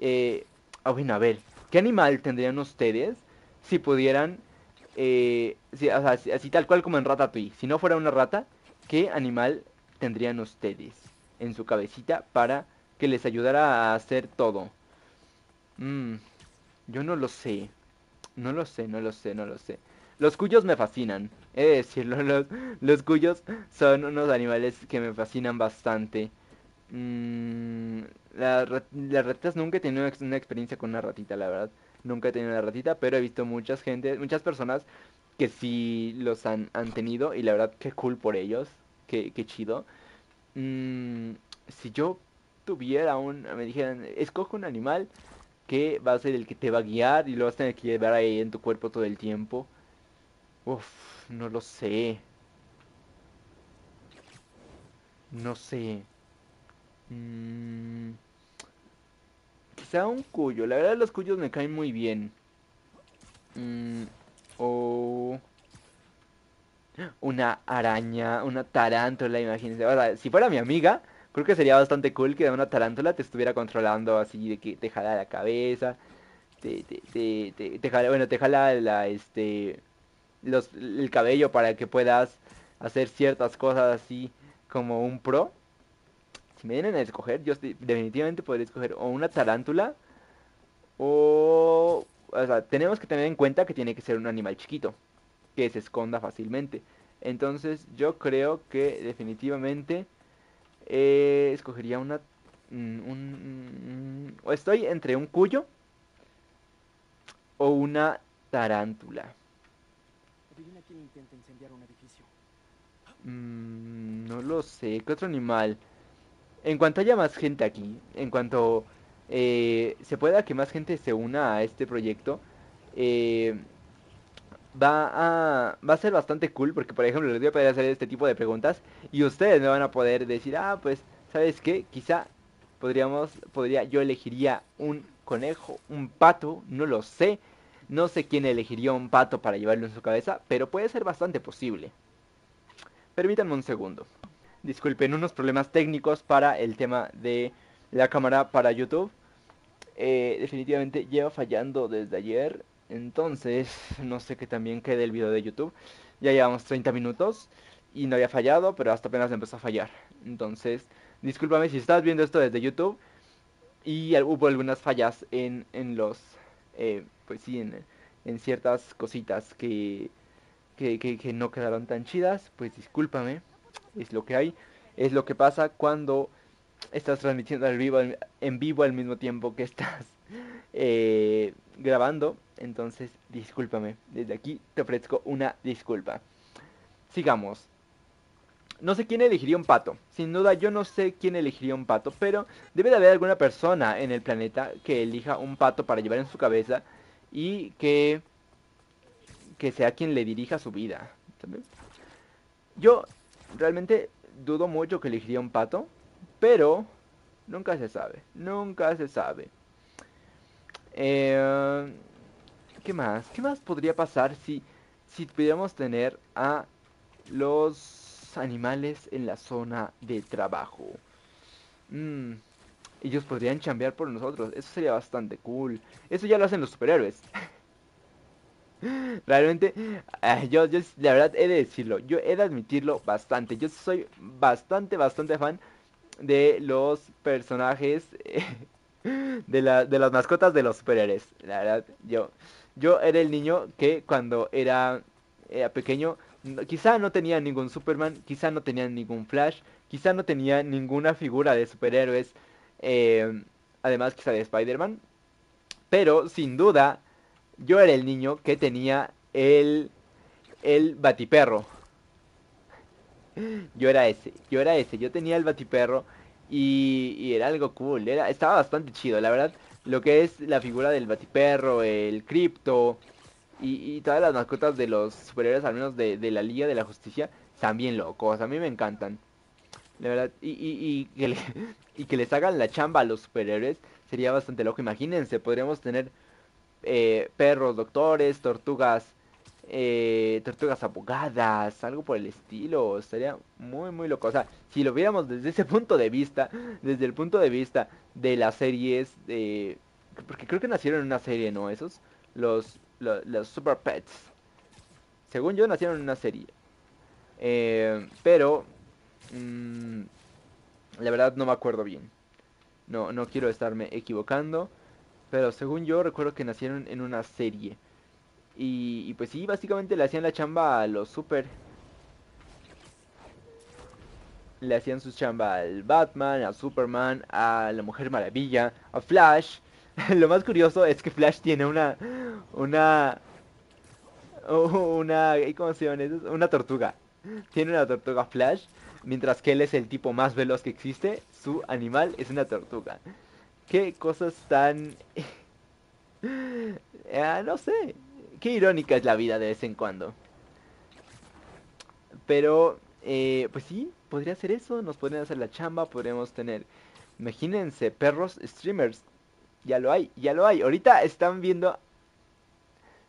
Eh, oh, bueno, a ver, ¿qué animal tendrían ustedes si pudieran... Eh, así tal cual como en Ratatouille. Si no fuera una rata, ¿qué animal tendrían ustedes en su cabecita para que les ayudara a hacer todo? Mm, yo no lo sé. No lo sé, no lo sé, no lo sé. Los cuyos me fascinan. He de decirlo, los, los cuyos son unos animales que me fascinan bastante. Mm, las ratitas nunca he tenido una experiencia con una ratita, la verdad. Nunca he tenido una ratita, pero he visto muchas gente, muchas personas que sí los han, han tenido y la verdad que cool por ellos, que, chido. Mm, si yo tuviera un, me dijeran, escoge un animal que va a ser el que te va a guiar y lo vas a tener que llevar ahí en tu cuerpo todo el tiempo. Uf, no lo sé. No sé. Mm, quizá un cuyo. La verdad los cuyos me caen muy bien. Mm, o una araña, una tarántula, imagínense. O si fuera mi amiga, creo que sería bastante cool que una tarántula te estuviera controlando así de que te jala la cabeza, te, te, te, te, jala, bueno, te jala la, este, el cabello para que puedas hacer ciertas cosas así como un pro si me vienen a escoger, yo definitivamente podría escoger o una tarántula o... O sea, tenemos que tener en cuenta que tiene que ser un animal chiquito, que se esconda fácilmente. Entonces yo creo que definitivamente eh, escogería una... Mm, un, o estoy entre un cuyo o una tarántula. Mm, no lo sé. ¿Qué otro animal? en cuanto haya más gente aquí, en cuanto eh, se pueda que más gente se una a este proyecto, eh, va, a, va a ser bastante cool porque, por ejemplo, les voy a poder hacer este tipo de preguntas y ustedes me van a poder decir, ah, pues, ¿sabes qué? Quizá podríamos, podría, yo elegiría un conejo, un pato, no lo sé. No sé quién elegiría un pato para llevarlo en su cabeza, pero puede ser bastante posible. Permítanme un segundo disculpen, unos problemas técnicos para el tema de la cámara para YouTube. Eh, definitivamente lleva fallando desde ayer. Entonces, no sé qué también quede el video de YouTube. Ya llevamos 30 minutos y no había fallado, pero hasta apenas empezó a fallar. Entonces, discúlpame si estás viendo esto desde YouTube y hubo algunas fallas en, en los, eh, pues sí, en, en ciertas cositas que, que, que no quedaron tan chidas, pues discúlpame es lo que hay, es lo que pasa cuando estás transmitiendo al vivo, en vivo al mismo tiempo que estás eh, grabando. Entonces, discúlpame. Desde aquí te ofrezco una disculpa. Sigamos. No sé quién elegiría un pato. Sin duda yo no sé quién elegiría un pato. Pero debe de haber alguna persona en el planeta que elija un pato para llevar en su cabeza. Y que, que sea quien le dirija su vida. Yo realmente dudo mucho que elegiría un pato, pero nunca se sabe, nunca se sabe. Eh, ¿Qué más? ¿Qué más podría pasar si, si pudiéramos tener a los animales en la zona de trabajo? Mm, ellos podrían chambear por nosotros, eso sería bastante cool. Eso ya lo hacen los superhéroes. Realmente, ah, yo, yo la verdad he de decirlo, yo he de admitirlo bastante. Yo soy bastante, bastante fan de los personajes, de, la, de las mascotas de los superhéroes. La verdad, yo, yo era el niño que cuando era, pequeño, quizá no tenía ningún Superman, quizá no tenía ningún Flash, quizá no tenía ninguna figura de superhéroes, eh, además quizá de Spider-Man. Pero sin duda yo era el niño que tenía el, el batiperro. Yo era ese, yo era ese, yo tenía el batiperro y, y era algo cool, era, estaba bastante chido, la verdad. Lo que es la figura del batiperro, el cripto y, todas las mascotas de los superiores, al menos de, de la Liga de la Justicia, bien locos, a mí me encantan. La verdad, y, y, que y que les hagan la chamba a los superhéroes sería bastante loco. Imagínense, podríamos tener eh, perros, doctores, tortugas, eh, tortugas abogadas, algo por el estilo. Estaría muy, muy loco. O sea, si lo viéramos desde ese punto de vista, desde el punto de vista de las series, de... porque creo que nacieron en una serie, ¿no? Esos, los, los, Super Pets. Según yo, nacieron en una serie. Eh, pero Mm, la verdad no me acuerdo bien. No, no quiero estarme equivocando. Pero según yo recuerdo que nacieron en una serie. Y, pues sí, básicamente le hacían la chamba a los super. Le hacían su chamba al Batman, a Superman, a la Mujer Maravilla, a Flash. Lo más curioso es que Flash tiene una... Una... Una... ¿Cómo se llama eso? Una tortuga. Tiene una tortuga Flash. Mientras que él es el tipo más veloz que existe, su animal es una tortuga. Qué cosas tan... Ah, no sé. Qué irónica es la vida de vez en cuando. Pero, eh, pues sí, podría ser eso. Nos podrían hacer la chamba, podríamos tener... Imagínense, perros streamers. Ya lo hay, ya lo hay. Ahorita están viendo...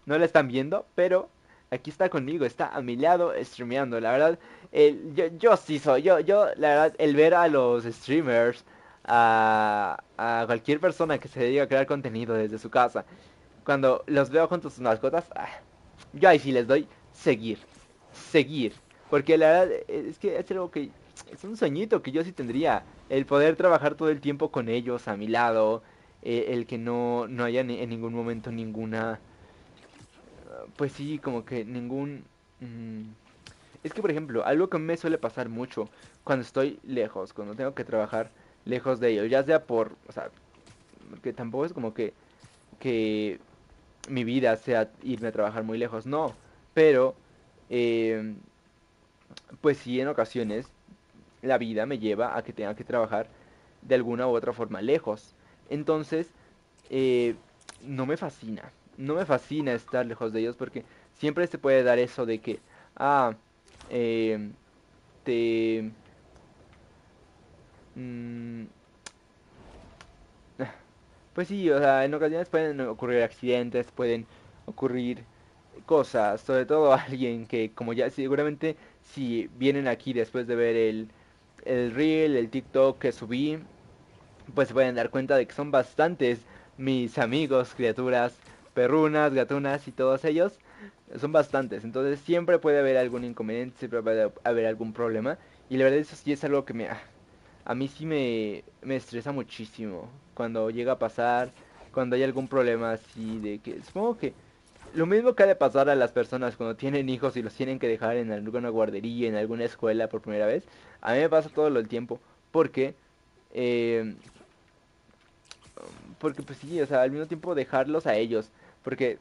No la están viendo, pero aquí está conmigo, está a mi lado streameando. La verdad, yo, yo sí soy, yo, yo, la verdad, el ver a los streamers, a, a cualquier persona que se dedica a crear contenido desde su casa, cuando los veo junto a sus mascotas, ah, yo ahí sí les doy seguir, seguir. Porque la verdad es que es algo que es un sueñito que yo sí tendría. El poder trabajar todo el tiempo con ellos a mi lado. Eh, el que no, no haya en ningún momento ninguna pues sí, como que ningún... Mm, es que, por ejemplo, algo que me suele pasar mucho cuando estoy lejos, cuando tengo que trabajar lejos de ellos, ya sea por, o sea, que tampoco es como que, que mi vida sea irme a trabajar muy lejos, no, pero, eh, pues sí, en ocasiones la vida me lleva a que tenga que trabajar de alguna u otra forma lejos. Entonces, eh, no me fascina no me fascina estar lejos de ellos porque siempre se puede dar eso de que, ah, eh, te... Mm, pues sí, o sea, en ocasiones pueden ocurrir accidentes, pueden ocurrir cosas, sobre todo alguien que como ya seguramente si vienen aquí después de ver el, el reel, el TikTok que subí, pues se pueden dar cuenta de que son bastantes mis amigos, criaturas, perrunas, gatunas y todos ellos son bastantes. Entonces siempre puede haber algún inconveniente, siempre puede haber algún problema. Y la verdad eso sí es algo que me... A mí sí me, me estresa muchísimo cuando llega a pasar, cuando hay algún problema así de que... Supongo que lo mismo que ha de pasar a las personas cuando tienen hijos y los tienen que dejar en alguna guardería, en alguna escuela por primera vez. A mí me pasa todo el tiempo. Porque... Eh, porque pues sí, o sea, al mismo tiempo dejarlos a ellos porque,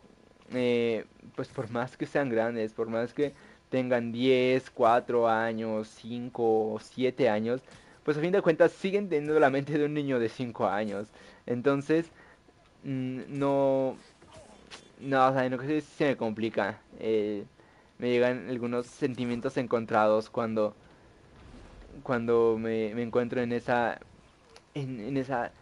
eh, pues por más que sean grandes, por más que tengan 10, 4 años, 5 o 7 años, pues a fin de cuentas siguen teniendo la mente de un niño de 5 años. Entonces, mm, no... No, o sea, en ocasiones se me complica. Eh, me llegan algunos sentimientos encontrados cuando cuando me, me encuentro en esa en, esa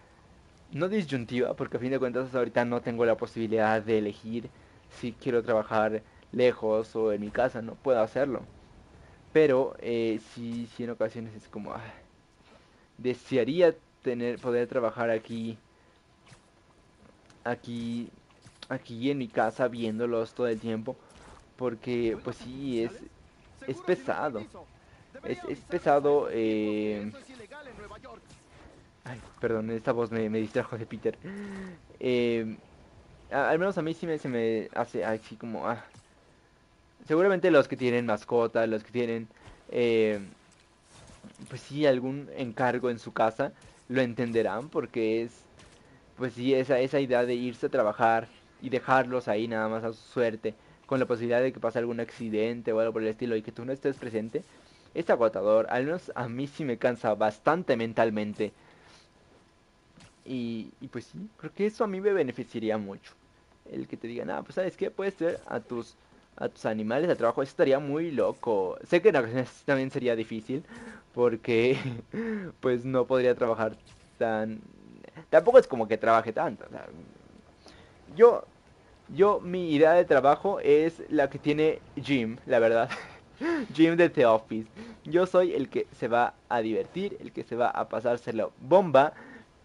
no disyuntiva, porque a fin de cuentas ahorita no tengo la posibilidad de elegir si quiero trabajar lejos o en mi casa, no puedo hacerlo. Pero eh, sí, sí en ocasiones es como, ah, desearía tener, poder trabajar aquí, aquí, aquí en mi casa viéndolos todo el tiempo, porque pues sí, es, es pesado. Es, es pesado eh, Ay, perdón, esta voz me, distrajo de Peter. Eh, al menos a mí sí me, hace así como... Ah. Seguramente los que tienen mascotas, los que tienen... Eh, pues sí, algún encargo en su casa, lo entenderán porque es... Pues sí, esa, esa idea de irse a trabajar y dejarlos ahí nada más a su suerte, con la posibilidad de que pase algún accidente o algo por el estilo y que tú no estés presente, es agotador. Al menos a mí sí me cansa bastante mentalmente. Y, pues sí, creo que eso a mí me beneficiaría mucho. El que te digan, ah, pues sabes qué, puedes ser a tus a tus animales de trabajo, eso estaría muy loco. Sé que en ocasiones también sería difícil, porque pues no podría trabajar tan... Tampoco es como que trabaje tanto. yo, yo, mi idea de trabajo es la que tiene Jim, la verdad. Jim de The Office. Yo soy el que se va a divertir, el que se va a pasárselo bomba.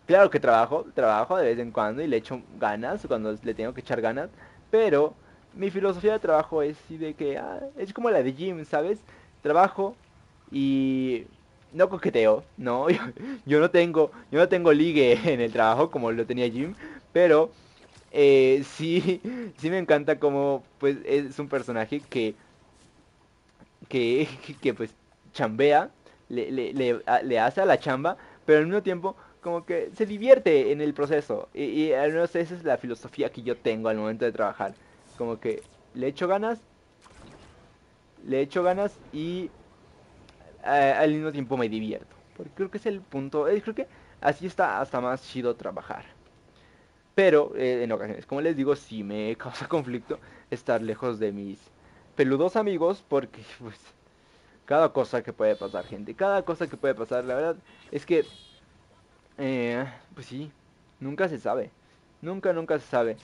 Claro que trabajo, trabajo de vez en cuando y le echo ganas cuando le tengo que echar ganas, pero mi filosofía de trabajo es así de que ah, es como la de Jim, ¿sabes? Trabajo y no coqueteo, no, yo, no tengo, yo no tengo ligue en el trabajo como lo tenía Jim, pero eh, sí, sí me encanta como pues es un personaje que, que, que pues chambea, le, le, le, hace a la chamba, pero al mismo tiempo como que se divierte en el proceso. Y, y al menos esa es la filosofía que yo tengo al momento de trabajar como que le echo ganas, le echo ganas y eh, al mismo tiempo me divierto. Porque creo que es el punto, eh, creo que así está hasta más chido trabajar. Pero eh, en ocasiones, como les digo, sí me causa conflicto estar lejos de mis peludos amigos porque pues cada cosa que puede pasar, gente, cada cosa que puede pasar, la verdad es que pues sí, nunca se sabe. Nunca, nunca se sabe.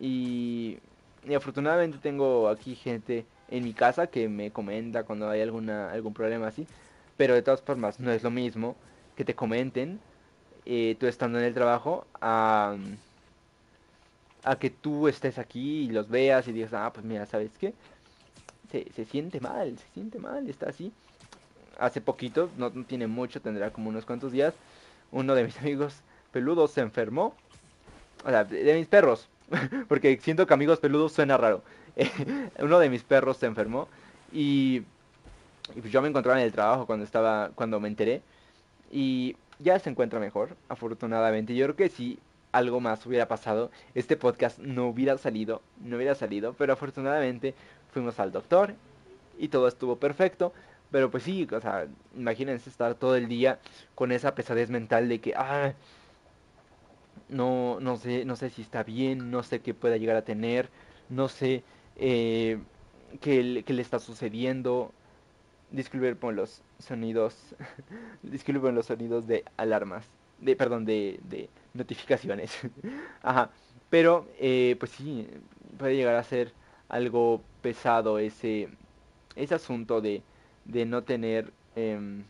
Y y afortunadamente tengo aquí gente en mi casa que me comenta cuando hay alguna algún problema así. Pero de todas formas, no es lo mismo que te comenten eh, tú estando en el trabajo a, a que tú estés aquí y los veas y digas, ah, pues mira, ¿sabes qué? Se, se siente mal, se siente mal, está así. Hace poquito, no tiene mucho, tendrá como unos cuantos días, uno de mis amigos peludos se enfermó. O sea, de mis perros, porque siento que amigos peludos suena raro. Uno de mis perros se enfermó y, pues yo me encontraba en el trabajo cuando estaba cuando me enteré y ya se encuentra mejor, afortunadamente. Yo creo que si algo más hubiera pasado, este podcast no hubiera salido, no hubiera salido, pero afortunadamente fuimos al doctor y todo estuvo perfecto. Pero pues sí, o sea, imagínense estar todo el día con esa pesadez mental de que, ah, no, no, sé, no sé si está bien, no sé qué pueda llegar a tener, no sé eh, qué, qué, le está sucediendo. Disculpen por los sonidos, disculpen los sonidos de alarmas, de, perdón, de, de notificaciones. Ajá, pero eh, pues sí, puede llegar a ser algo pesado ese, ese asunto de, de no tener... Eh,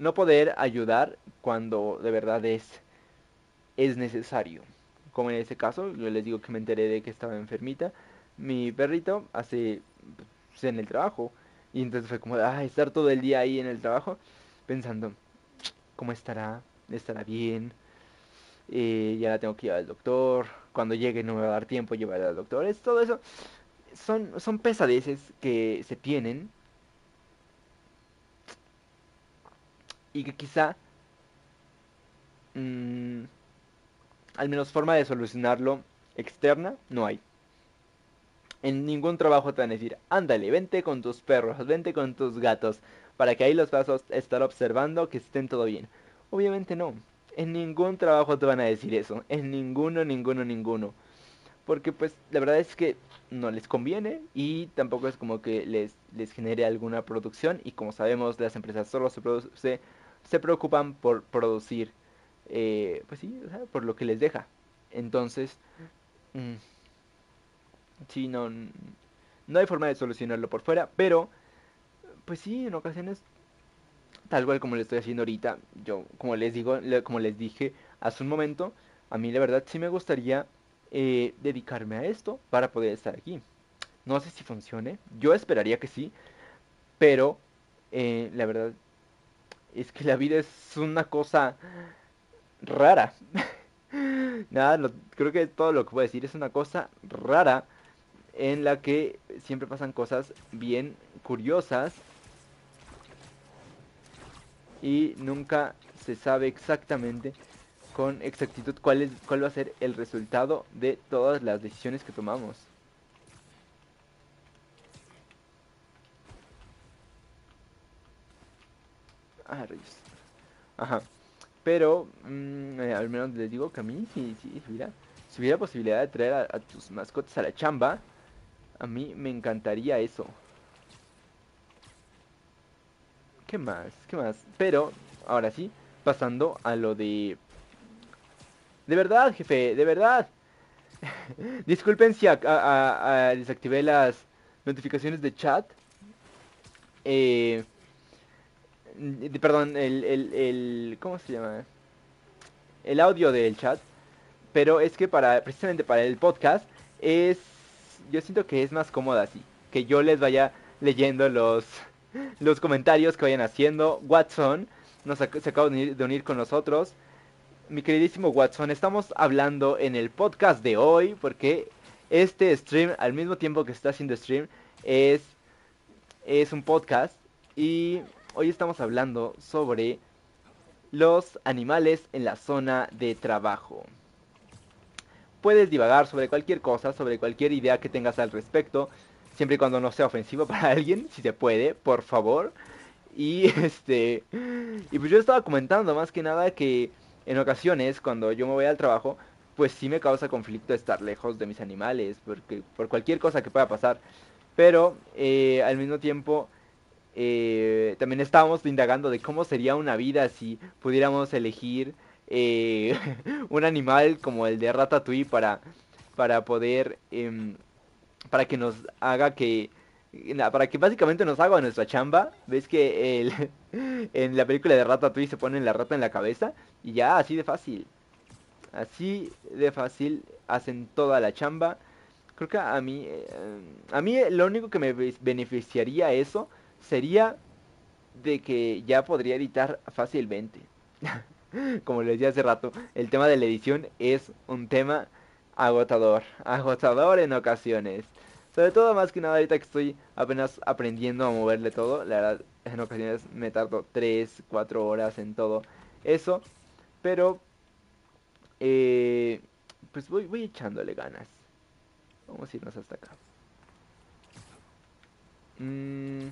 no poder ayudar cuando de verdad es, es necesario. Como en ese caso, yo les digo que me enteré de que estaba enfermita. Mi perrito hace pues, en el trabajo. Y entonces fue como, ah, estar todo el día ahí en el trabajo pensando, ¿cómo estará? ¿Estará bien? Eh, ya la tengo que llevar al doctor. Cuando llegue no me va a dar tiempo llevar al doctor. Es todo eso. Son, son pesadeces que se tienen y que quizá mmm, al menos forma de solucionarlo externa no hay. En ningún trabajo te van a decir, ándale, vente con tus perros, vente con tus gatos, para que ahí los vas a estar observando que estén todo bien. Obviamente no. En ningún trabajo te van a decir eso. En ninguno, ninguno, ninguno. Porque pues la verdad es que no les conviene y tampoco es como que les, les genere alguna producción. Y como sabemos, las empresas solo se, produce, se preocupan por producir, eh, pues sí, por lo que les deja. Entonces, mm, sí, no, no hay forma de solucionarlo por fuera, pero, pues sí, en ocasiones, tal cual como le estoy haciendo ahorita, yo, como les digo, como les dije hace un momento, a mí la verdad sí me gustaría eh, dedicarme a esto para poder estar aquí. No sé si funcione, yo esperaría que sí, pero eh, la verdad es que la vida es una cosa rara. Nada, creo que todo lo que puedo decir es una cosa rara en la que siempre pasan cosas bien curiosas y nunca se sabe exactamente con exactitud cuál, es, cuál va a ser el resultado de todas las decisiones que tomamos. Ah, rayos. Ajá. Pero, mm, eh, al menos les digo que a mí, si, si, hubiera, si hubiera posibilidad de traer a, tus mascotas a la chamba, a mí me encantaría eso. ¿Qué más? ¿Qué más? Pero, ahora sí, pasando a lo de... De verdad, jefe, de verdad. Disculpen si desactivé las notificaciones de chat. Eh, perdón, el, el, ¿cómo se llama? El audio del chat. Pero es que para, precisamente para el podcast, es, yo siento que es más cómodo así. Que yo les vaya leyendo los, los comentarios que vayan haciendo. Watson nos se acaba de unir con nosotros. Mi queridísimo Watson, estamos hablando en el podcast de hoy porque este stream, al mismo tiempo que está haciendo stream, es, es un podcast. Y Hoy estamos hablando sobre los animales en la zona de trabajo. Puedes divagar sobre cualquier cosa, sobre cualquier idea que tengas al respecto, siempre y cuando no sea ofensivo para alguien, si se puede, por favor. Y este y pues yo estaba comentando más que nada que en ocasiones cuando yo me voy al trabajo, pues sí me causa conflicto estar lejos de mis animales, porque por cualquier cosa que pueda pasar. Pero eh, al mismo tiempo eh, también estábamos indagando de cómo sería una vida si pudiéramos elegir eh, un animal como el de Ratatouille para, para poder, em, para que nos haga que, para que básicamente nos haga nuestra chamba. ¿Ves que en la película de Ratatouille se pone la rata en la cabeza? Y ya, así de fácil. Así de fácil hacen toda la chamba. Creo que a mí, eh, a mí lo único que me beneficiaría eso sería de que ya podría editar fácilmente. Como les decía hace rato, el tema de la edición es un tema agotador, agotador en ocasiones. Sobre todo más que nada ahorita que estoy apenas aprendiendo a moverle todo, la verdad en ocasiones me tardo 3, 4 horas en todo eso, pero eh, pues voy, voy echándole ganas. Vamos a irnos hasta acá. Mmm...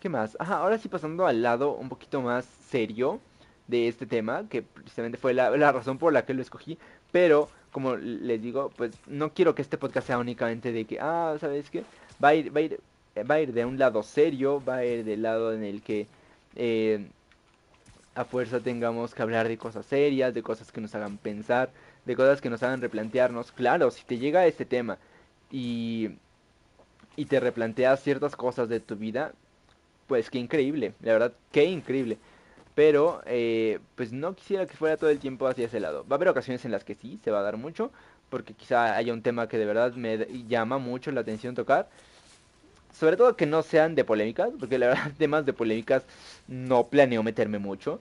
¿Qué más? Ajá, ahora sí pasando al lado un poquito más serio de este tema, que precisamente fue la, razón por la que lo escogí, pero como les digo, pues no quiero que este podcast sea únicamente de que, ah, ¿sabes qué? Va a ir, va a ir, va a ir de un lado serio, va a ir del lado en el que eh, a fuerza tengamos que hablar de cosas serias, de cosas que nos hagan pensar, de cosas que nos hagan replantearnos. Claro, si te llega este tema y, y te replanteas ciertas cosas de tu vida, pues qué increíble, la verdad, qué increíble. Pero, eh, pues no quisiera que fuera todo el tiempo hacia ese lado. Va a haber ocasiones en las que sí, se va a dar mucho, porque quizá haya un tema que de verdad me llama mucho la atención tocar. Sobre todo que no sean de polémicas, porque la verdad temas de polémicas no planeo meterme mucho.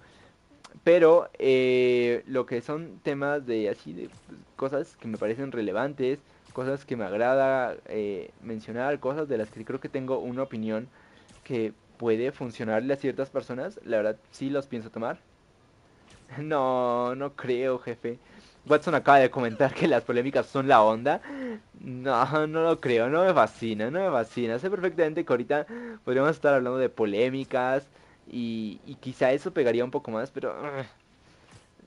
Pero eh, lo que son temas de así de pues, cosas que me parecen relevantes, cosas que me agrada eh, mencionar, cosas de las que creo que tengo una opinión que puede funcionarle a ciertas personas, la verdad sí los pienso tomar. No, no creo, jefe. Watson acaba de comentar que las polémicas son la onda. No, no lo creo, no me fascina, no me fascina. Sé perfectamente que ahorita podríamos estar hablando de polémicas y, y quizá eso pegaría un poco más, pero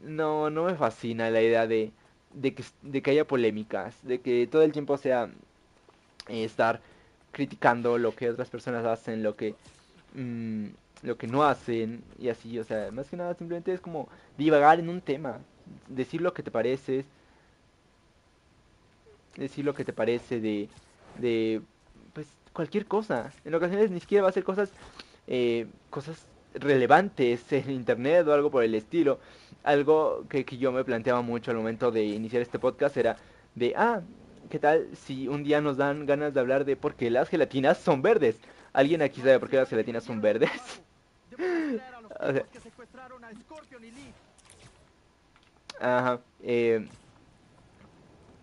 no, no me fascina la idea de, de, que, de que haya polémicas, de que todo el tiempo sea eh, estar criticando lo que otras personas hacen, lo que Mm, lo que no hacen y así, o sea, más que nada simplemente es como divagar en un tema, decir lo que te parece, decir lo que te parece de, de pues cualquier cosa. En ocasiones ni siquiera va a ser cosas, eh, cosas relevantes en internet o algo por el estilo. Algo que, que yo me planteaba mucho al momento de iniciar este podcast era de, ah, ¿qué tal si un día nos dan ganas de hablar de por qué las gelatinas son verdes? ¿Alguien aquí sabe por qué las gelatinas son verdes? Ajá. Eh,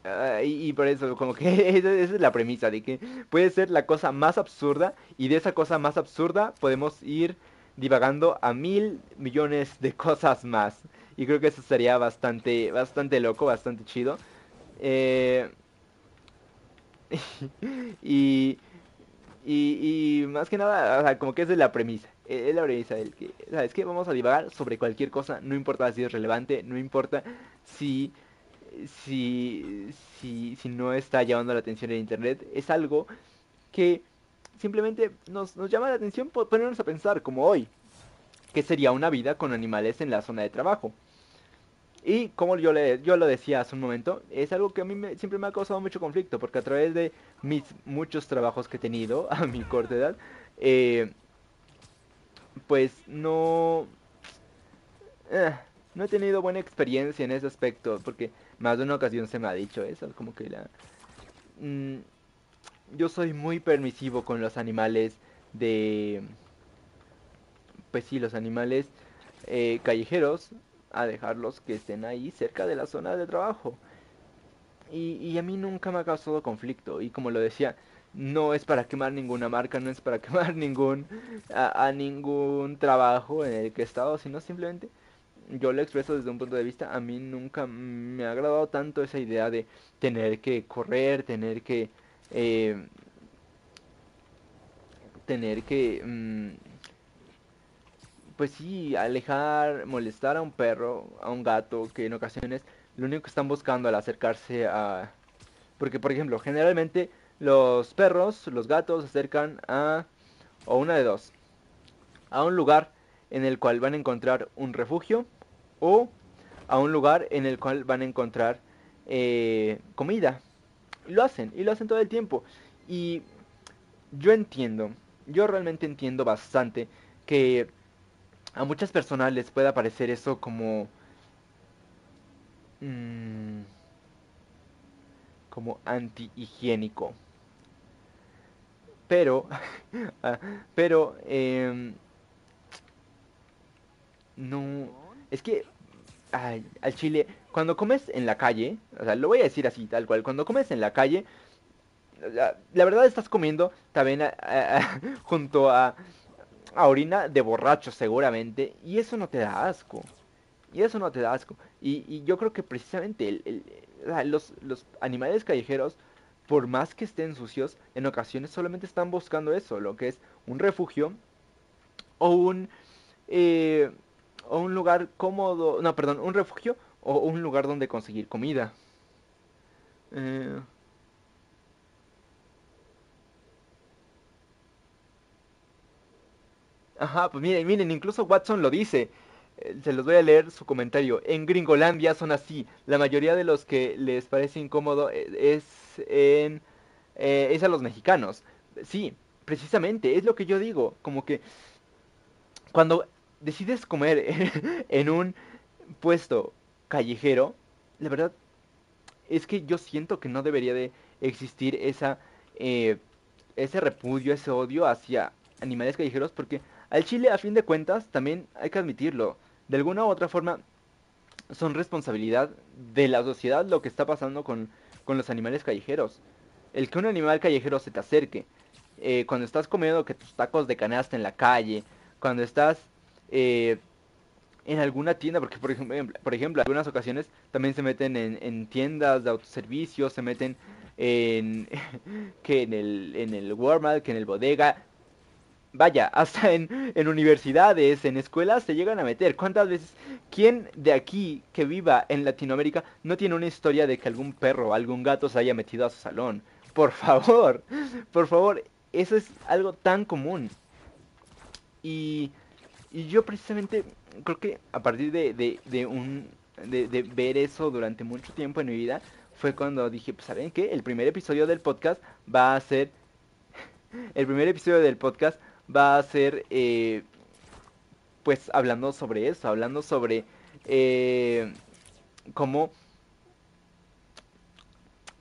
ah, y, por eso, como que esa, es la premisa de que puede ser la cosa más absurda y de esa cosa más absurda podemos ir divagando a mil millones de cosas más. Y creo que eso sería bastante, bastante loco, bastante chido. Eh, y, y, y, más que nada, como que esa es la premisa. La premisa del que, ¿sabes que Vamos a divagar sobre cualquier cosa, no importa si es relevante, no importa si, si, si, si no está llamando la atención en internet. Es algo que simplemente nos, nos llama la atención por ponernos a pensar, como hoy. ¿Qué sería una vida con animales en la zona de trabajo? Y como yo, le, yo lo decía hace un momento, es algo que a mí siempre me ha causado mucho conflicto, porque a través de mis muchos trabajos que he tenido a mi corta edad, eh, pues no... Eh, no he tenido buena experiencia en ese aspecto, porque más de una ocasión se me ha dicho eso, como que la... Mm, yo soy muy permisivo con los animales de... Pues sí, los animales eh, callejeros, a dejarlos que estén ahí cerca de la zona de trabajo. Y, y, a mí nunca me ha causado conflicto. Y como lo decía, no es para quemar ninguna marca, no es para quemar ningún a, ningún trabajo en el que he estado, sino simplemente yo lo expreso desde un punto de vista. A mí nunca me ha agradado tanto esa idea de tener que correr, tener que eh, tener que mm, pues sí, alejar, molestar a un perro, a un gato, que en ocasiones lo único que están buscando al acercarse a... Porque, por ejemplo, generalmente los perros, los gatos se acercan a... o una de dos. A un lugar en el cual van a encontrar un refugio o a un lugar en el cual van a encontrar eh, comida. Lo hacen, y lo hacen todo el tiempo. Y yo entiendo, yo realmente entiendo bastante que a muchas personas les puede parecer eso como... Mmm, como anti-higiénico. Pero, ah, pero, eh, no, es que al chile, cuando comes en la calle, o sea, lo voy a decir así, tal cual, cuando comes en la calle, la, verdad estás comiendo también junto a a orina de borracho seguramente, y eso no te da asco. Y eso no te da asco. Y, yo creo que precisamente el, los, los animales callejeros, por más que estén sucios, en ocasiones solamente están buscando eso, lo que es un refugio o un... Eh, o un lugar cómodo, no, perdón, un refugio o un lugar donde conseguir comida. Eh, Ajá, pues miren, miren, incluso Watson lo dice. Eh, se los voy a leer su comentario. En Gringolandia son así. La mayoría de los que les parece incómodo eh, es en eh, es a los mexicanos. Sí, precisamente, es lo que yo digo. Como que cuando decides comer en un puesto callejero, la verdad es que yo siento que no debería de existir esa ese repudio, ese odio hacia animales callejeros porque al Chile, a fin de cuentas, también hay que admitirlo. De alguna u otra forma, son responsabilidad de la sociedad lo que está pasando con, los animales callejeros. El que un animal callejero se te acerque, eh, cuando estás comiendo que tus tacos de canasta en la calle, cuando estás eh, en alguna tienda, porque por ejemplo, por ejemplo, en algunas ocasiones también se meten en, en tiendas de autoservicio, se meten en que en el, en el Walmart, que en el bodega, vaya, hasta en, en, universidades, en escuelas se llegan a meter. ¿Cuántas veces, quién de aquí que viva en Latinoamérica no tiene una historia de que algún perro o algún gato se haya metido a su salón? Por favor, por favor, eso es algo tan común. Y, y yo precisamente creo que a partir de, de, de un, de, de ver eso durante mucho tiempo en mi vida, fue cuando dije, pues saben qué, el primer episodio del podcast va a ser... El primer episodio del podcast va a ser eh, pues hablando sobre eso, hablando sobre eh, cómo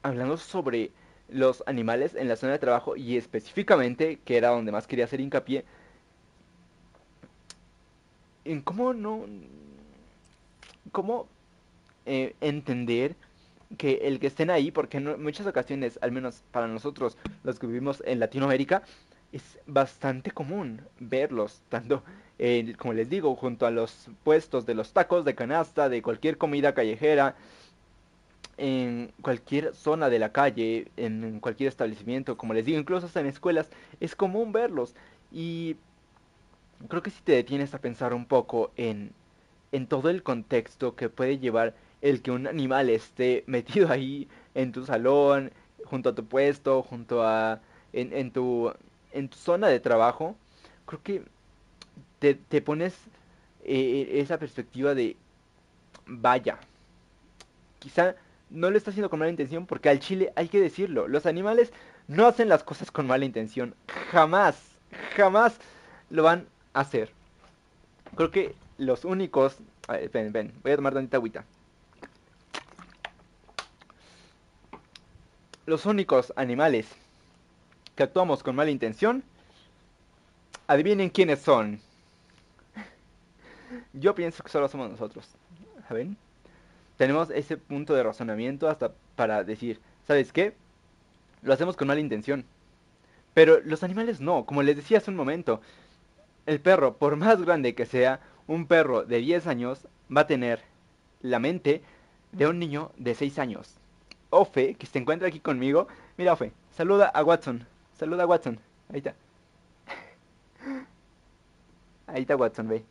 hablando sobre los animales en la zona de trabajo y específicamente, que era donde más quería hacer hincapié, en cómo no, cómo eh, entender que el que estén ahí, porque en muchas ocasiones, al menos para nosotros, los que vivimos en Latinoamérica, es bastante común verlos, tanto como les digo, junto a los puestos de los tacos, de canasta, de cualquier comida callejera, en cualquier zona de la calle, en cualquier establecimiento, como les digo, incluso hasta en escuelas, es común verlos. Y creo que si te detienes a pensar un poco en, en todo el contexto que puede llevar el que un animal esté metido ahí en tu salón, junto a tu puesto, junto a en, en tu en tu zona de trabajo, creo que te, te pones eh, esa perspectiva de vaya, quizá no lo está haciendo con mala intención porque al chile hay que decirlo, los animales no hacen las cosas con mala intención, jamás, jamás lo van a hacer. Creo que los únicos, ven, ven, voy a tomar tantita agüita. Los únicos animales que actuamos con mala intención, adivinen quiénes son. Yo pienso que solo somos nosotros. ¿Saben? Tenemos ese punto de razonamiento hasta para decir, ¿sabes qué? Lo hacemos con mala intención. Pero los animales no, como les decía hace un momento. El perro, por más grande que sea, un perro de 10 años va a tener la mente de un niño de 6 años. Ofe, que se encuentra aquí conmigo, mira Ofe, saluda a Watson. Saluda a Watson. Ahí está. Ahí está Watson, ve.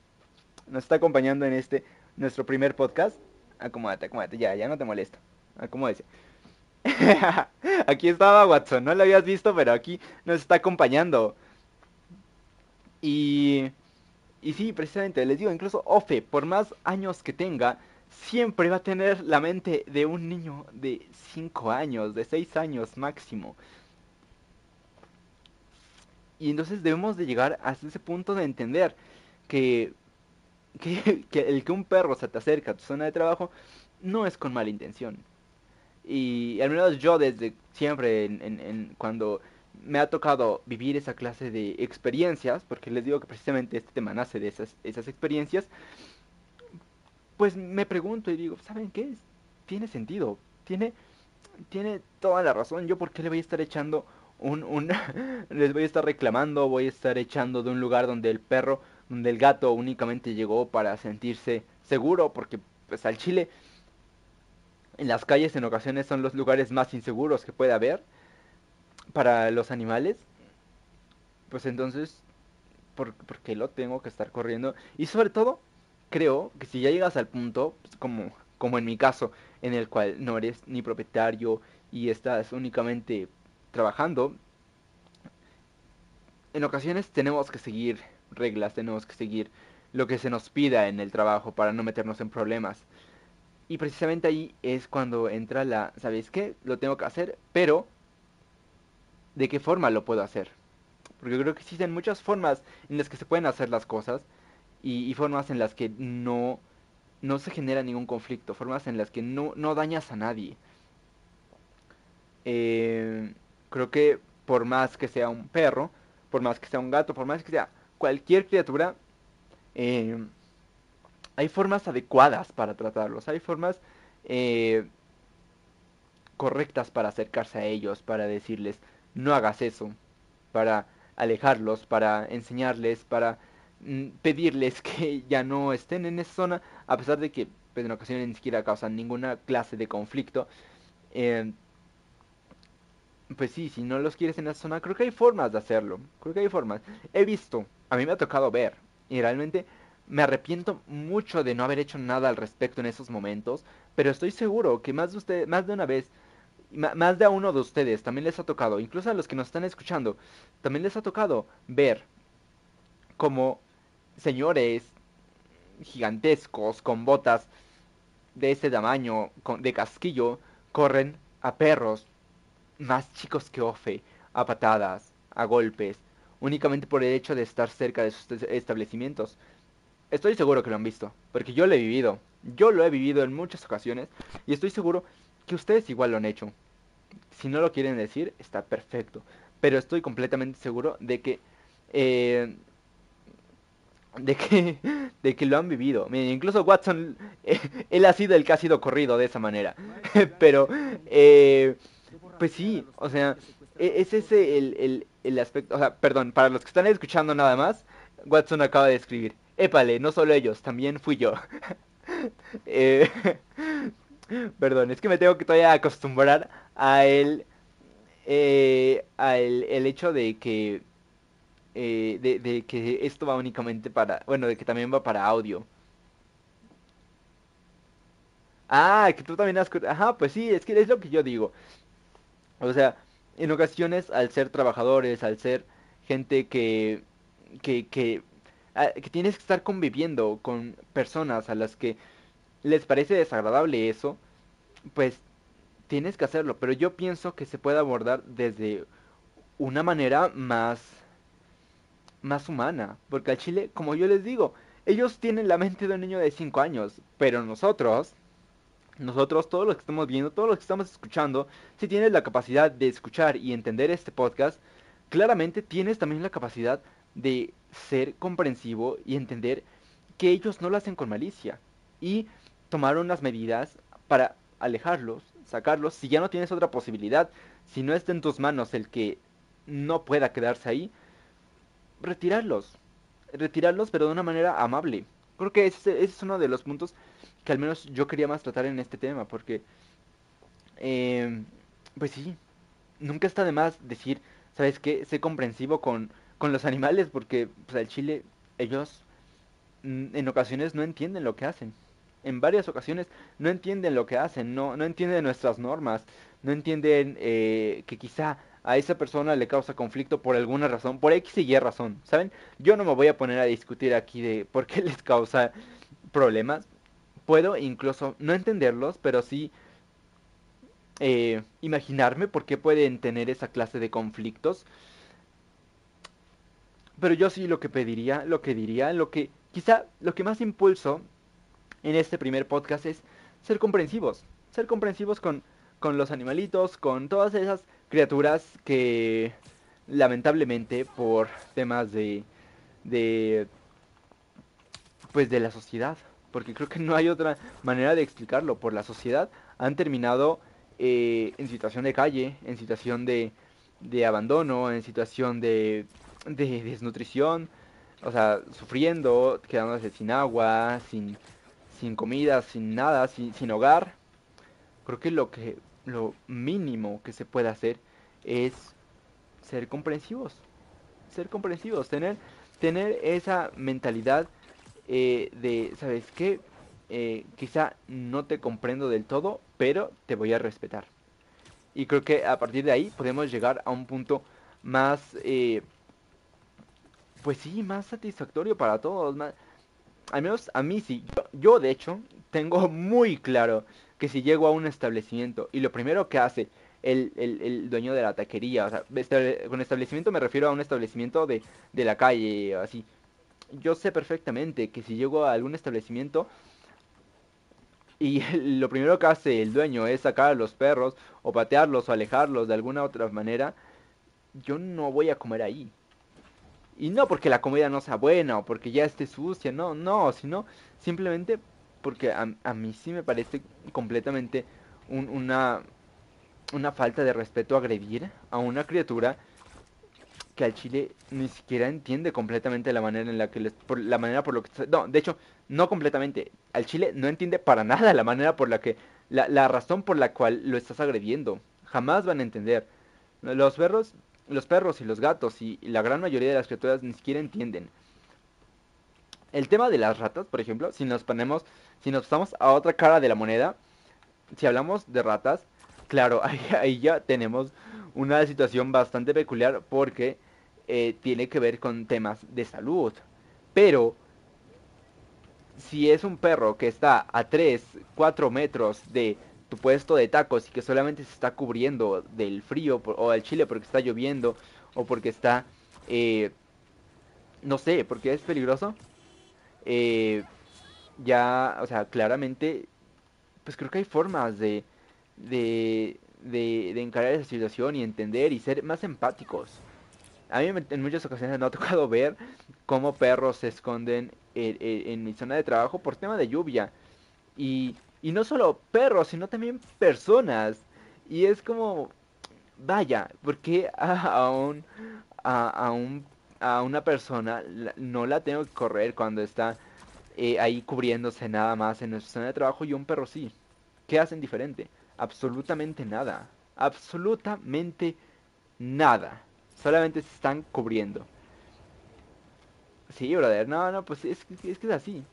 Nos está acompañando en este, nuestro primer podcast. Acomódate, acomódate, ya, ya no te molesto. Acomódese. aquí estaba Watson, no lo habías visto, pero aquí nos está acompañando. Y... Y sí, precisamente, les digo, incluso Ofe, por más años que tenga, siempre va a tener la mente de un niño de 5 años, de 6 años máximo. Y entonces debemos de llegar hasta ese punto de entender que, que, el que un perro se te acerca a tu zona de trabajo no es con mala intención. Y al menos yo desde siempre, en, cuando me ha tocado vivir esa clase de experiencias, porque les digo que precisamente este tema nace de esas, esas experiencias, pues me pregunto y digo, ¿saben qué? Tiene sentido, tiene, tiene toda la razón. Yo por qué le voy a estar echando un, les voy a estar reclamando, voy a estar echando de un lugar donde el perro, donde el gato únicamente llegó para sentirse seguro, porque pues al Chile en las calles en ocasiones son los lugares más inseguros que puede haber para los animales. Pues entonces, ¿por, qué lo tengo que estar corriendo? Y sobre todo, creo que si ya llegas al punto, pues, como, como en mi caso, en el cual no eres ni propietario y estás únicamente trabajando, en ocasiones tenemos que seguir reglas, tenemos que seguir lo que se nos pida en el trabajo para no meternos en problemas. Y precisamente ahí es cuando entra la, ¿sabéis qué? Lo tengo que hacer, pero ¿de qué forma lo puedo hacer? Porque creo que existen muchas formas en las que se pueden hacer las cosas y, formas en las que no, no se genera ningún conflicto, formas en las que no, no dañas a nadie. Eh, Creo que por más que sea un perro, por más que sea un gato, por más que sea cualquier criatura, eh, hay formas adecuadas para tratarlos, hay formas eh, correctas para acercarse a ellos, para decirles, no hagas eso, para alejarlos, para enseñarles, para mm, pedirles que ya no estén en esa zona, a pesar de que pues, en ocasiones ni siquiera causan ninguna clase de conflicto. Eh, pues sí, si no los quieres en esa zona, creo que hay formas de hacerlo. Creo que hay formas. He visto, a mí me ha tocado ver, y realmente me arrepiento mucho de no haber hecho nada al respecto en esos momentos, pero estoy seguro que más de usted, más de una vez, más de a uno de ustedes también les ha tocado, incluso a los que nos están escuchando, también les ha tocado ver como señores gigantescos con botas de ese tamaño, de casquillo, corren a perros más chicos que Ofe, a patadas, a golpes, únicamente por el hecho de estar cerca de sus establecimientos. Estoy seguro que lo han visto, porque yo lo he vivido. Yo lo he vivido en muchas ocasiones y estoy seguro que ustedes igual lo han hecho. Si no lo quieren decir, está perfecto. Pero estoy completamente seguro de que... Eh, de que de que lo han vivido. Miren, incluso Watson, él ha sido el que ha sido corrido de esa manera. Pero eh, pues sí, o sea, e-, es ese el, el, el aspecto, o sea, perdón, para los que están escuchando nada más, Watson acaba de escribir. Épale, no solo ellos, también fui yo. eh, perdón, es que me tengo que todavía acostumbrar a el, eh, a el, el hecho de que eh, de, de, que esto va únicamente para, bueno, de que también va para audio. Ah, que tú también has... Ajá, pues sí, es que es lo que yo digo. O sea, en ocasiones al ser trabajadores, al ser gente que, que, que, que tienes que estar conviviendo con personas a las que les parece desagradable eso, pues tienes que hacerlo. Pero yo pienso que se puede abordar desde una manera más más humana. Porque al Chile, como yo les digo, ellos tienen la mente de un niño de 5 años. Pero nosotros, nosotros, todos los que estamos viendo, todos los que estamos escuchando, si tienes la capacidad de escuchar y entender este podcast, claramente tienes también la capacidad de ser comprensivo y entender que ellos no lo hacen con malicia. Y tomar unas medidas para alejarlos, sacarlos, si ya no tienes otra posibilidad, si no está en tus manos el que no pueda quedarse ahí, retirarlos. Retirarlos, pero de una manera amable. Creo que ese, es uno de los puntos que al menos yo quería más tratar en este tema, porque, eh, pues sí, nunca está de más decir, ¿sabes qué? Sé comprensivo con, con los animales, porque pues, al chile ellos mm, en ocasiones no entienden lo que hacen. En varias ocasiones no entienden lo que hacen, no, no entienden nuestras normas, no entienden eh, que quizá a esa persona le causa conflicto por alguna razón, por X y Y razón, ¿saben? Yo no me voy a poner a discutir aquí de por qué les causa problemas. Puedo incluso no entenderlos, pero sí eh, imaginarme por qué pueden tener esa clase de conflictos. Pero yo sí lo que pediría, lo que diría, lo que quizá lo que más impulso en este primer podcast es ser comprensivos, ser comprensivos con, con los animalitos, con todas esas criaturas que lamentablemente por temas de de pues de la sociedad porque creo que no hay otra manera de explicarlo. Por la sociedad han terminado eh, en situación de calle en situación de, de abandono en situación de, de desnutrición. O sea sufriendo quedándose sin agua sin sin comida sin nada sin, sin hogar. Creo que lo que lo mínimo que se puede hacer es ser comprensivos. Ser comprensivos, tener, tener esa mentalidad eh, de, ¿sabes qué? Eh, quizá no te comprendo del todo, pero te voy a respetar. Y creo que a partir de ahí podemos llegar a un punto más, eh, pues sí, más satisfactorio para todos. Al menos a mí sí. Yo, de hecho tengo muy claro que si llego a un establecimiento y lo primero que hace el, el, el dueño de la taquería, o sea, con establecimiento me refiero a un establecimiento de, de la calle, así. Yo sé perfectamente que si llego a algún establecimiento y lo primero que hace el dueño es sacar a los perros o patearlos o alejarlos de alguna otra manera, yo no voy a comer ahí. Y no porque la comida no sea buena o porque ya esté sucia, no, no, sino simplemente porque a, a mí sí me parece completamente un, una, una falta de respeto agredir a una criatura que al chile ni siquiera entiende completamente la manera en la que les, por la manera por lo que no de hecho no completamente al chile no entiende para nada la manera por la que la, la razón por la cual lo estás agrediendo jamás van a entender. Los perros los perros y los gatos y la gran mayoría de las criaturas ni siquiera entienden. El tema de las ratas, por ejemplo, si nos ponemos, si nos pasamos a otra cara de la moneda, si hablamos de ratas, claro, ahí, ya tenemos una situación bastante peculiar porque eh, tiene que ver con temas de salud. Pero, si es un perro que está a 3, 4 metros de tu puesto de tacos y que solamente se está cubriendo del frío o del chile porque está lloviendo o porque está, eh, no sé, porque es peligroso, eh, ya, o sea, claramente, pues creo que hay formas de, de, de, encarar esa situación y entender y ser más empáticos. A mí en muchas ocasiones me ha tocado ver cómo perros se esconden en, mi zona de trabajo por tema de lluvia. Y, y no solo perros, sino también personas. Y es como, vaya, porque a, un, a, a, un, a una persona no la tengo que correr cuando está eh, ahí cubriéndose nada más en nuestra zona de trabajo y un perro sí. ¿Qué hacen diferente? Absolutamente nada. Absolutamente nada. Solamente se están cubriendo. Sí, brother. No, no, pues es, que es así.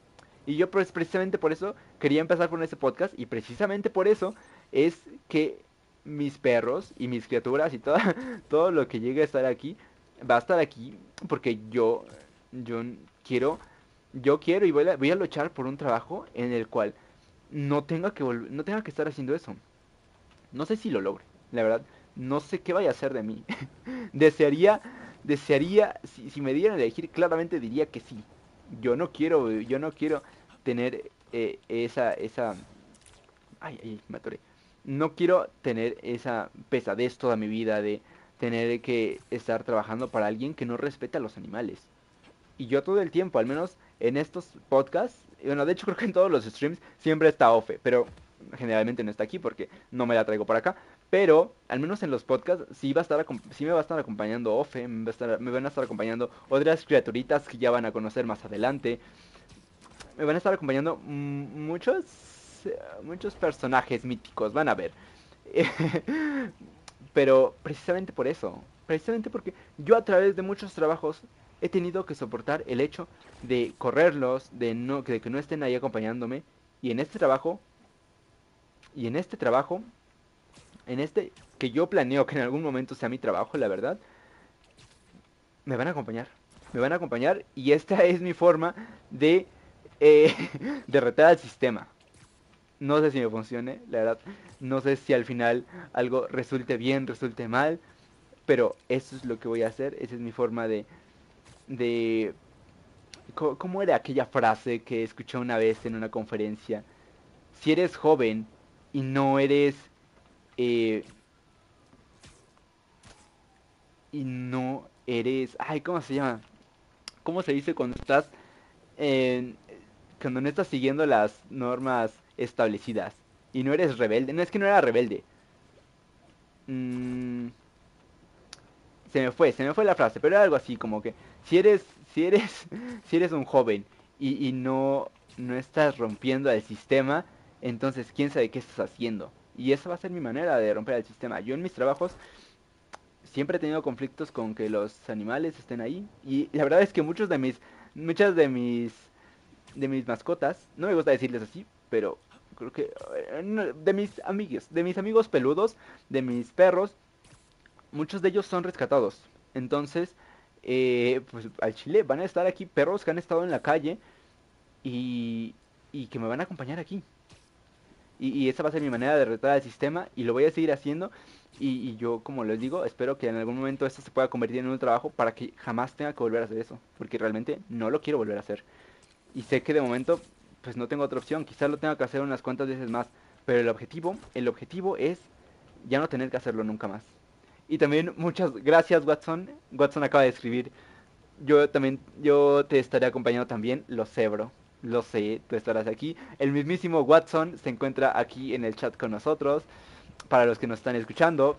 Y yo pues, precisamente por eso quería empezar con este podcast y precisamente por eso es que mis perros y mis criaturas y todo, todo lo que llegue a estar aquí va a estar aquí porque yo yo quiero yo quiero y voy a, voy a luchar por un trabajo en el cual no tenga que no tenga que estar haciendo eso. No sé si lo logre, la verdad, no sé qué vaya a hacer de mí. desearía desearía si, me dieran a elegir claramente diría que sí. Yo no quiero yo no quiero tener eh, esa esa ay, ay, me atoré no quiero tener esa pesadez toda mi vida de tener que estar trabajando para alguien que no respeta a los animales. Y yo todo el tiempo, al menos en estos podcasts, bueno, de hecho creo que en todos los streams siempre está Ofe, pero generalmente no está aquí porque no me la traigo para acá. Pero al menos en los podcasts sí, va a estar, sí me va a estar acompañando Ofe, me, me van a estar acompañando otras criaturitas que ya van a conocer más adelante. Me van a estar acompañando muchos muchos personajes míticos, van a ver. Pero precisamente por eso, precisamente porque yo a través de muchos trabajos he tenido que soportar el hecho de correrlos, de, no, de que no estén ahí acompañándome. Y en este trabajo, y en este trabajo, en este que yo planeo que en algún momento sea mi trabajo, la verdad, me van a acompañar. Me van a acompañar y esta es mi forma de eh, derretar al sistema. No sé si me funcione, la verdad. No sé si al final algo resulte bien, resulte mal. Pero eso es lo que voy a hacer. Esa es mi forma de... de ¿Cómo era aquella frase que escuché una vez en una conferencia? Si eres joven y no eres... Eh, y no eres... Ay, ¿cómo se llama? ¿Cómo se dice cuando estás... En, cuando no estás siguiendo las normas establecidas. Y no eres rebelde. No es que no era rebelde. Mm, se me fue, se me fue la frase, pero era algo así como que si eres, si eres, si eres un joven y, y no, no estás rompiendo el sistema, entonces quién sabe qué estás haciendo. Y esa va a ser mi manera de romper el sistema. Yo en mis trabajos siempre he tenido conflictos con que los animales estén ahí. Y la verdad es que muchos de mis, muchas de mis, de mis mascotas, no me gusta decirles así, pero creo que eh, de mis amigos, de mis amigos peludos, de mis perros, muchos de ellos son rescatados. Entonces, eh, pues al Chile van a estar aquí perros que han estado en la calle y, y que me van a acompañar aquí. Y, esa va a ser mi manera de retar al sistema y lo voy a seguir haciendo. Y, yo, como les digo, espero que en algún momento esto se pueda convertir en un trabajo para que jamás tenga que volver a hacer eso. Porque realmente no lo quiero volver a hacer. Y sé que de momento pues no tengo otra opción. Quizás lo tenga que hacer unas cuantas veces más. Pero el objetivo, el objetivo es ya no tener que hacerlo nunca más. Y también muchas gracias Watson. Watson acaba de escribir. Yo también, yo te estaré acompañando también, lo sé, bro. Lo sé, tú estarás aquí. El mismísimo Watson se encuentra aquí en el chat con nosotros. Para los que nos están escuchando.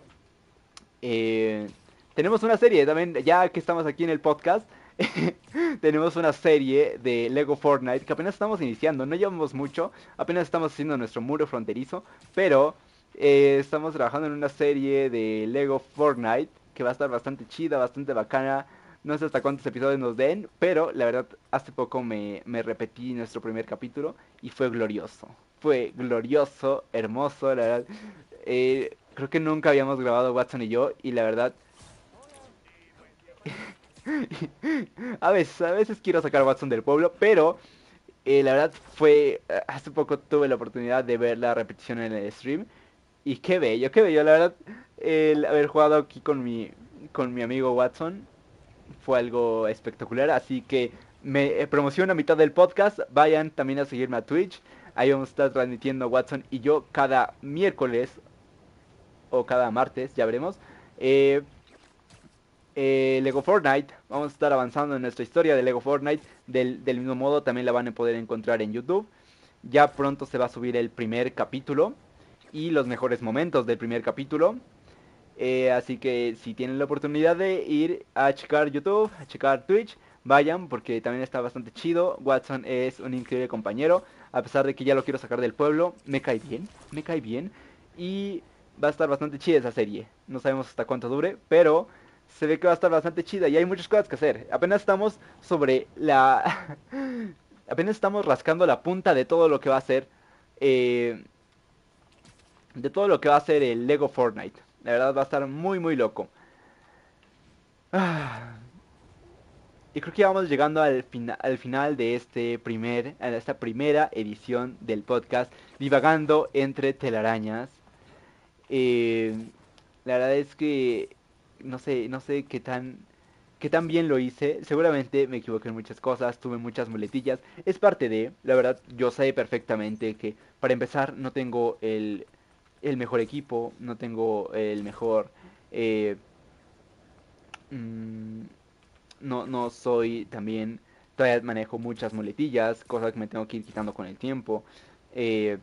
Eh, tenemos una serie también, ya que estamos aquí en el podcast. tenemos una serie de Lego Fortnite que apenas estamos iniciando, no llevamos mucho, apenas estamos haciendo nuestro muro fronterizo, pero eh, estamos trabajando en una serie de Lego Fortnite que va a estar bastante chida, bastante bacana. No sé hasta cuántos episodios nos den, pero la verdad hace poco me, me repetí nuestro primer capítulo y fue glorioso. Fue glorioso, hermoso, la verdad. Eh, creo que nunca habíamos grabado Watson y yo y la verdad a veces, a veces quiero sacar Watson del pueblo, pero eh, la verdad fue, hace poco tuve la oportunidad de ver la repetición en el stream y qué bello, qué bello, la verdad, el haber jugado aquí con mi, con mi amigo Watson fue algo espectacular, así que me eh, promociono a mitad del podcast, vayan también a seguirme a Twitch, ahí vamos a estar transmitiendo Watson y yo cada miércoles o cada martes, ya veremos. Eh, eh, Lego Fortnite. Vamos a estar avanzando en nuestra historia de Lego Fortnite. Del, mismo modo también la van a poder encontrar en YouTube. Ya pronto se va a subir el primer capítulo y los mejores momentos del primer capítulo. Eh, así que si tienen la oportunidad de ir a checar YouTube, a checar Twitch, vayan porque también está bastante chido. Watson es un increíble compañero, a pesar de que ya lo quiero sacar del pueblo, me cae bien, me cae bien. Y va a estar bastante chida esa serie. No sabemos hasta cuánto dure, pero se ve que va a estar bastante chida y hay muchas cosas que hacer. Apenas estamos sobre la... apenas estamos rascando la punta de todo lo que va a ser... Eh, de todo lo que va a ser el Lego Fortnite. La verdad va a estar muy muy loco. Ah. Y creo que ya vamos llegando al, al final de este primer, esta primera edición del podcast, divagando entre telarañas. Eh, la verdad es que no sé, no sé qué tan qué tan bien lo hice. Seguramente me equivoqué en muchas cosas, tuve muchas muletillas. Es parte de, la verdad, yo sé perfectamente que para empezar no tengo el, el mejor equipo, no tengo el mejor eh, mm, no, no soy también, todavía manejo muchas muletillas, cosas que me tengo que ir quitando con el tiempo. Eh,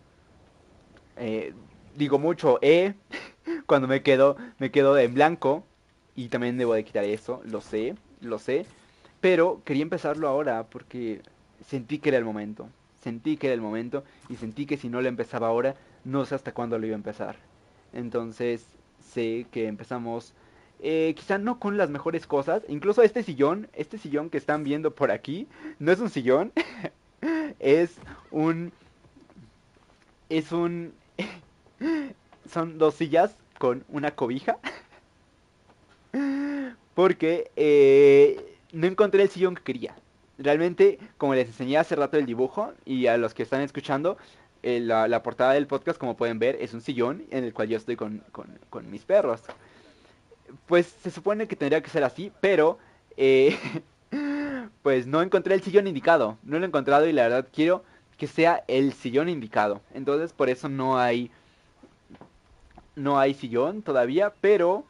eh, digo mucho E cuando me quedo, me quedo en blanco y también debo de quitar eso, lo sé, lo sé. Pero quería empezarlo ahora porque sentí que era el momento. Sentí que era el momento y sentí que si no lo empezaba ahora, no sé hasta cuándo lo iba a empezar. Entonces sé que empezamos eh, quizá no con las mejores cosas. Incluso este sillón, este sillón que están viendo por aquí, no es un sillón, es un... Es un... son dos sillas con una cobija. Porque eh, no encontré el sillón que quería. Realmente, como les enseñé hace rato el dibujo, y a los que están escuchando, eh, la, portada del podcast, como pueden ver, es un sillón en el cual yo estoy con, con mis perros pues se supone que tendría que ser así, pero eh, pues no encontré el sillón indicado. No lo he encontrado y la verdad quiero que sea el sillón indicado. Entonces por eso no hay no hay sillón todavía, pero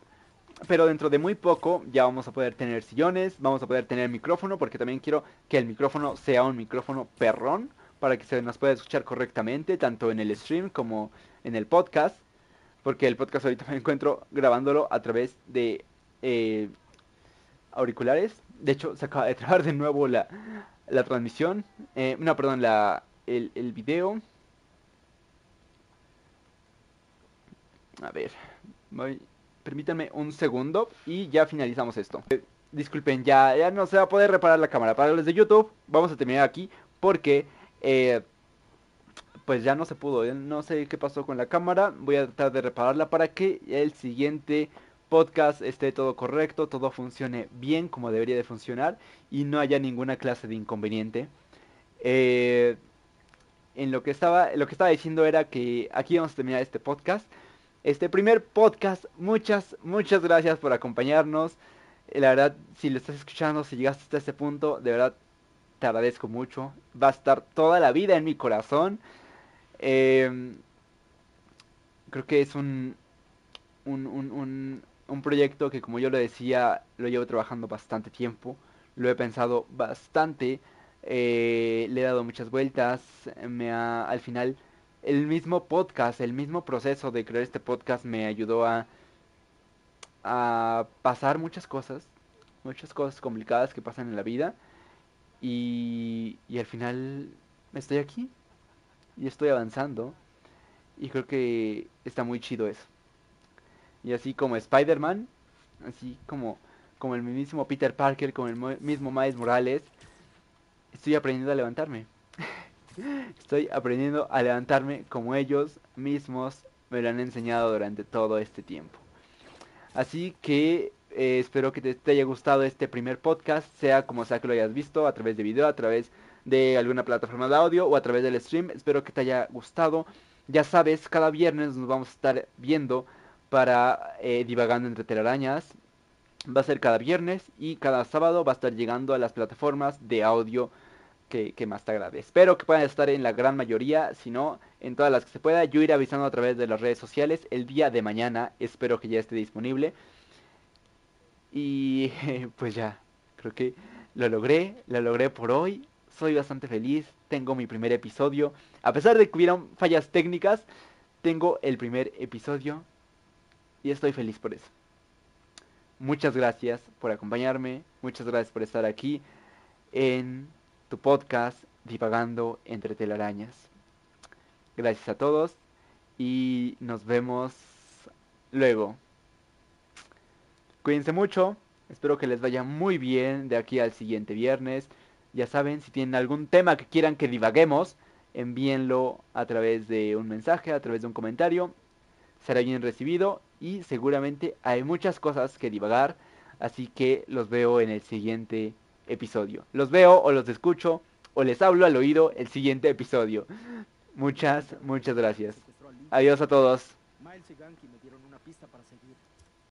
pero dentro de muy poco ya vamos a poder tener sillones, vamos a poder tener micrófono porque también quiero que el micrófono sea un micrófono perrón para que se nos pueda escuchar correctamente tanto en el stream como en el podcast porque el podcast ahorita me encuentro grabándolo a través de eh, auriculares. De hecho, se acaba de trabar de nuevo la, la transmisión. Eh, no, perdón, la, el, video. A ver, voy, permítanme un segundo y ya finalizamos esto. Eh, disculpen, ya, ya no se va a poder reparar la cámara. Para los de YouTube, vamos a terminar aquí porque eh, pues ya no se pudo. No sé qué pasó con la cámara. Voy a tratar de repararla para que el siguiente podcast esté todo correcto, todo funcione bien como debería de funcionar y no haya ninguna clase de inconveniente. Eh, en lo que estaba, lo que estaba diciendo era que aquí vamos a terminar este podcast. Este primer podcast, muchas, muchas gracias por acompañarnos. La verdad, si lo estás escuchando, si llegaste hasta este punto, de verdad te agradezco mucho. Va a estar toda la vida en mi corazón. Em, creo que es un, un, un, un, proyecto que como yo lo decía, lo llevo trabajando bastante tiempo, lo he pensado bastante, eh, le he dado muchas vueltas, me ha, al final el mismo podcast, el mismo proceso de crear este podcast me ayudó a, a pasar muchas cosas, muchas cosas complicadas que pasan en la vida y, y al final estoy aquí y estoy avanzando. Y creo que está muy chido eso. Y así como Spider-Man, así como, como el mismo Peter Parker, como el mismo Miles Morales, estoy aprendiendo a levantarme. estoy aprendiendo a levantarme como ellos mismos me lo han enseñado durante todo este tiempo. Así que eh, espero que te, haya gustado este primer podcast, sea como sea que lo hayas visto, a través de video, a través de alguna plataforma de audio o a través del stream. Espero que te haya gustado. Ya sabes, cada viernes nos vamos a estar viendo para eh, divagando entre telarañas. Va a ser cada viernes y cada sábado va a estar llegando a las plataformas de audio que, más te agrade. Espero que puedan estar en la gran mayoría, si no, en todas las que se pueda. Yo iré avisando a través de las redes sociales el día de mañana. Espero que ya esté disponible. Y pues ya, creo que lo logré, lo logré por hoy soy bastante feliz, tengo mi primer episodio. A pesar de que hubieron fallas técnicas, tengo el primer episodio. y estoy feliz por eso. Muchas gracias por acompañarme, muchas gracias por estar aquí en tu podcast Divagando entre telarañas. Gracias a todos y nos vemos luego. Cuídense mucho, espero que les vaya muy bien de aquí al siguiente viernes. Ya saben, si tienen algún tema que quieran que divaguemos, envíenlo a través de un mensaje, a través de un comentario. Será bien recibido y seguramente hay muchas cosas que divagar. Así que los veo en el siguiente episodio. Los veo o los escucho o les hablo al oído el siguiente episodio. Muchas, muchas gracias. Adiós a todos.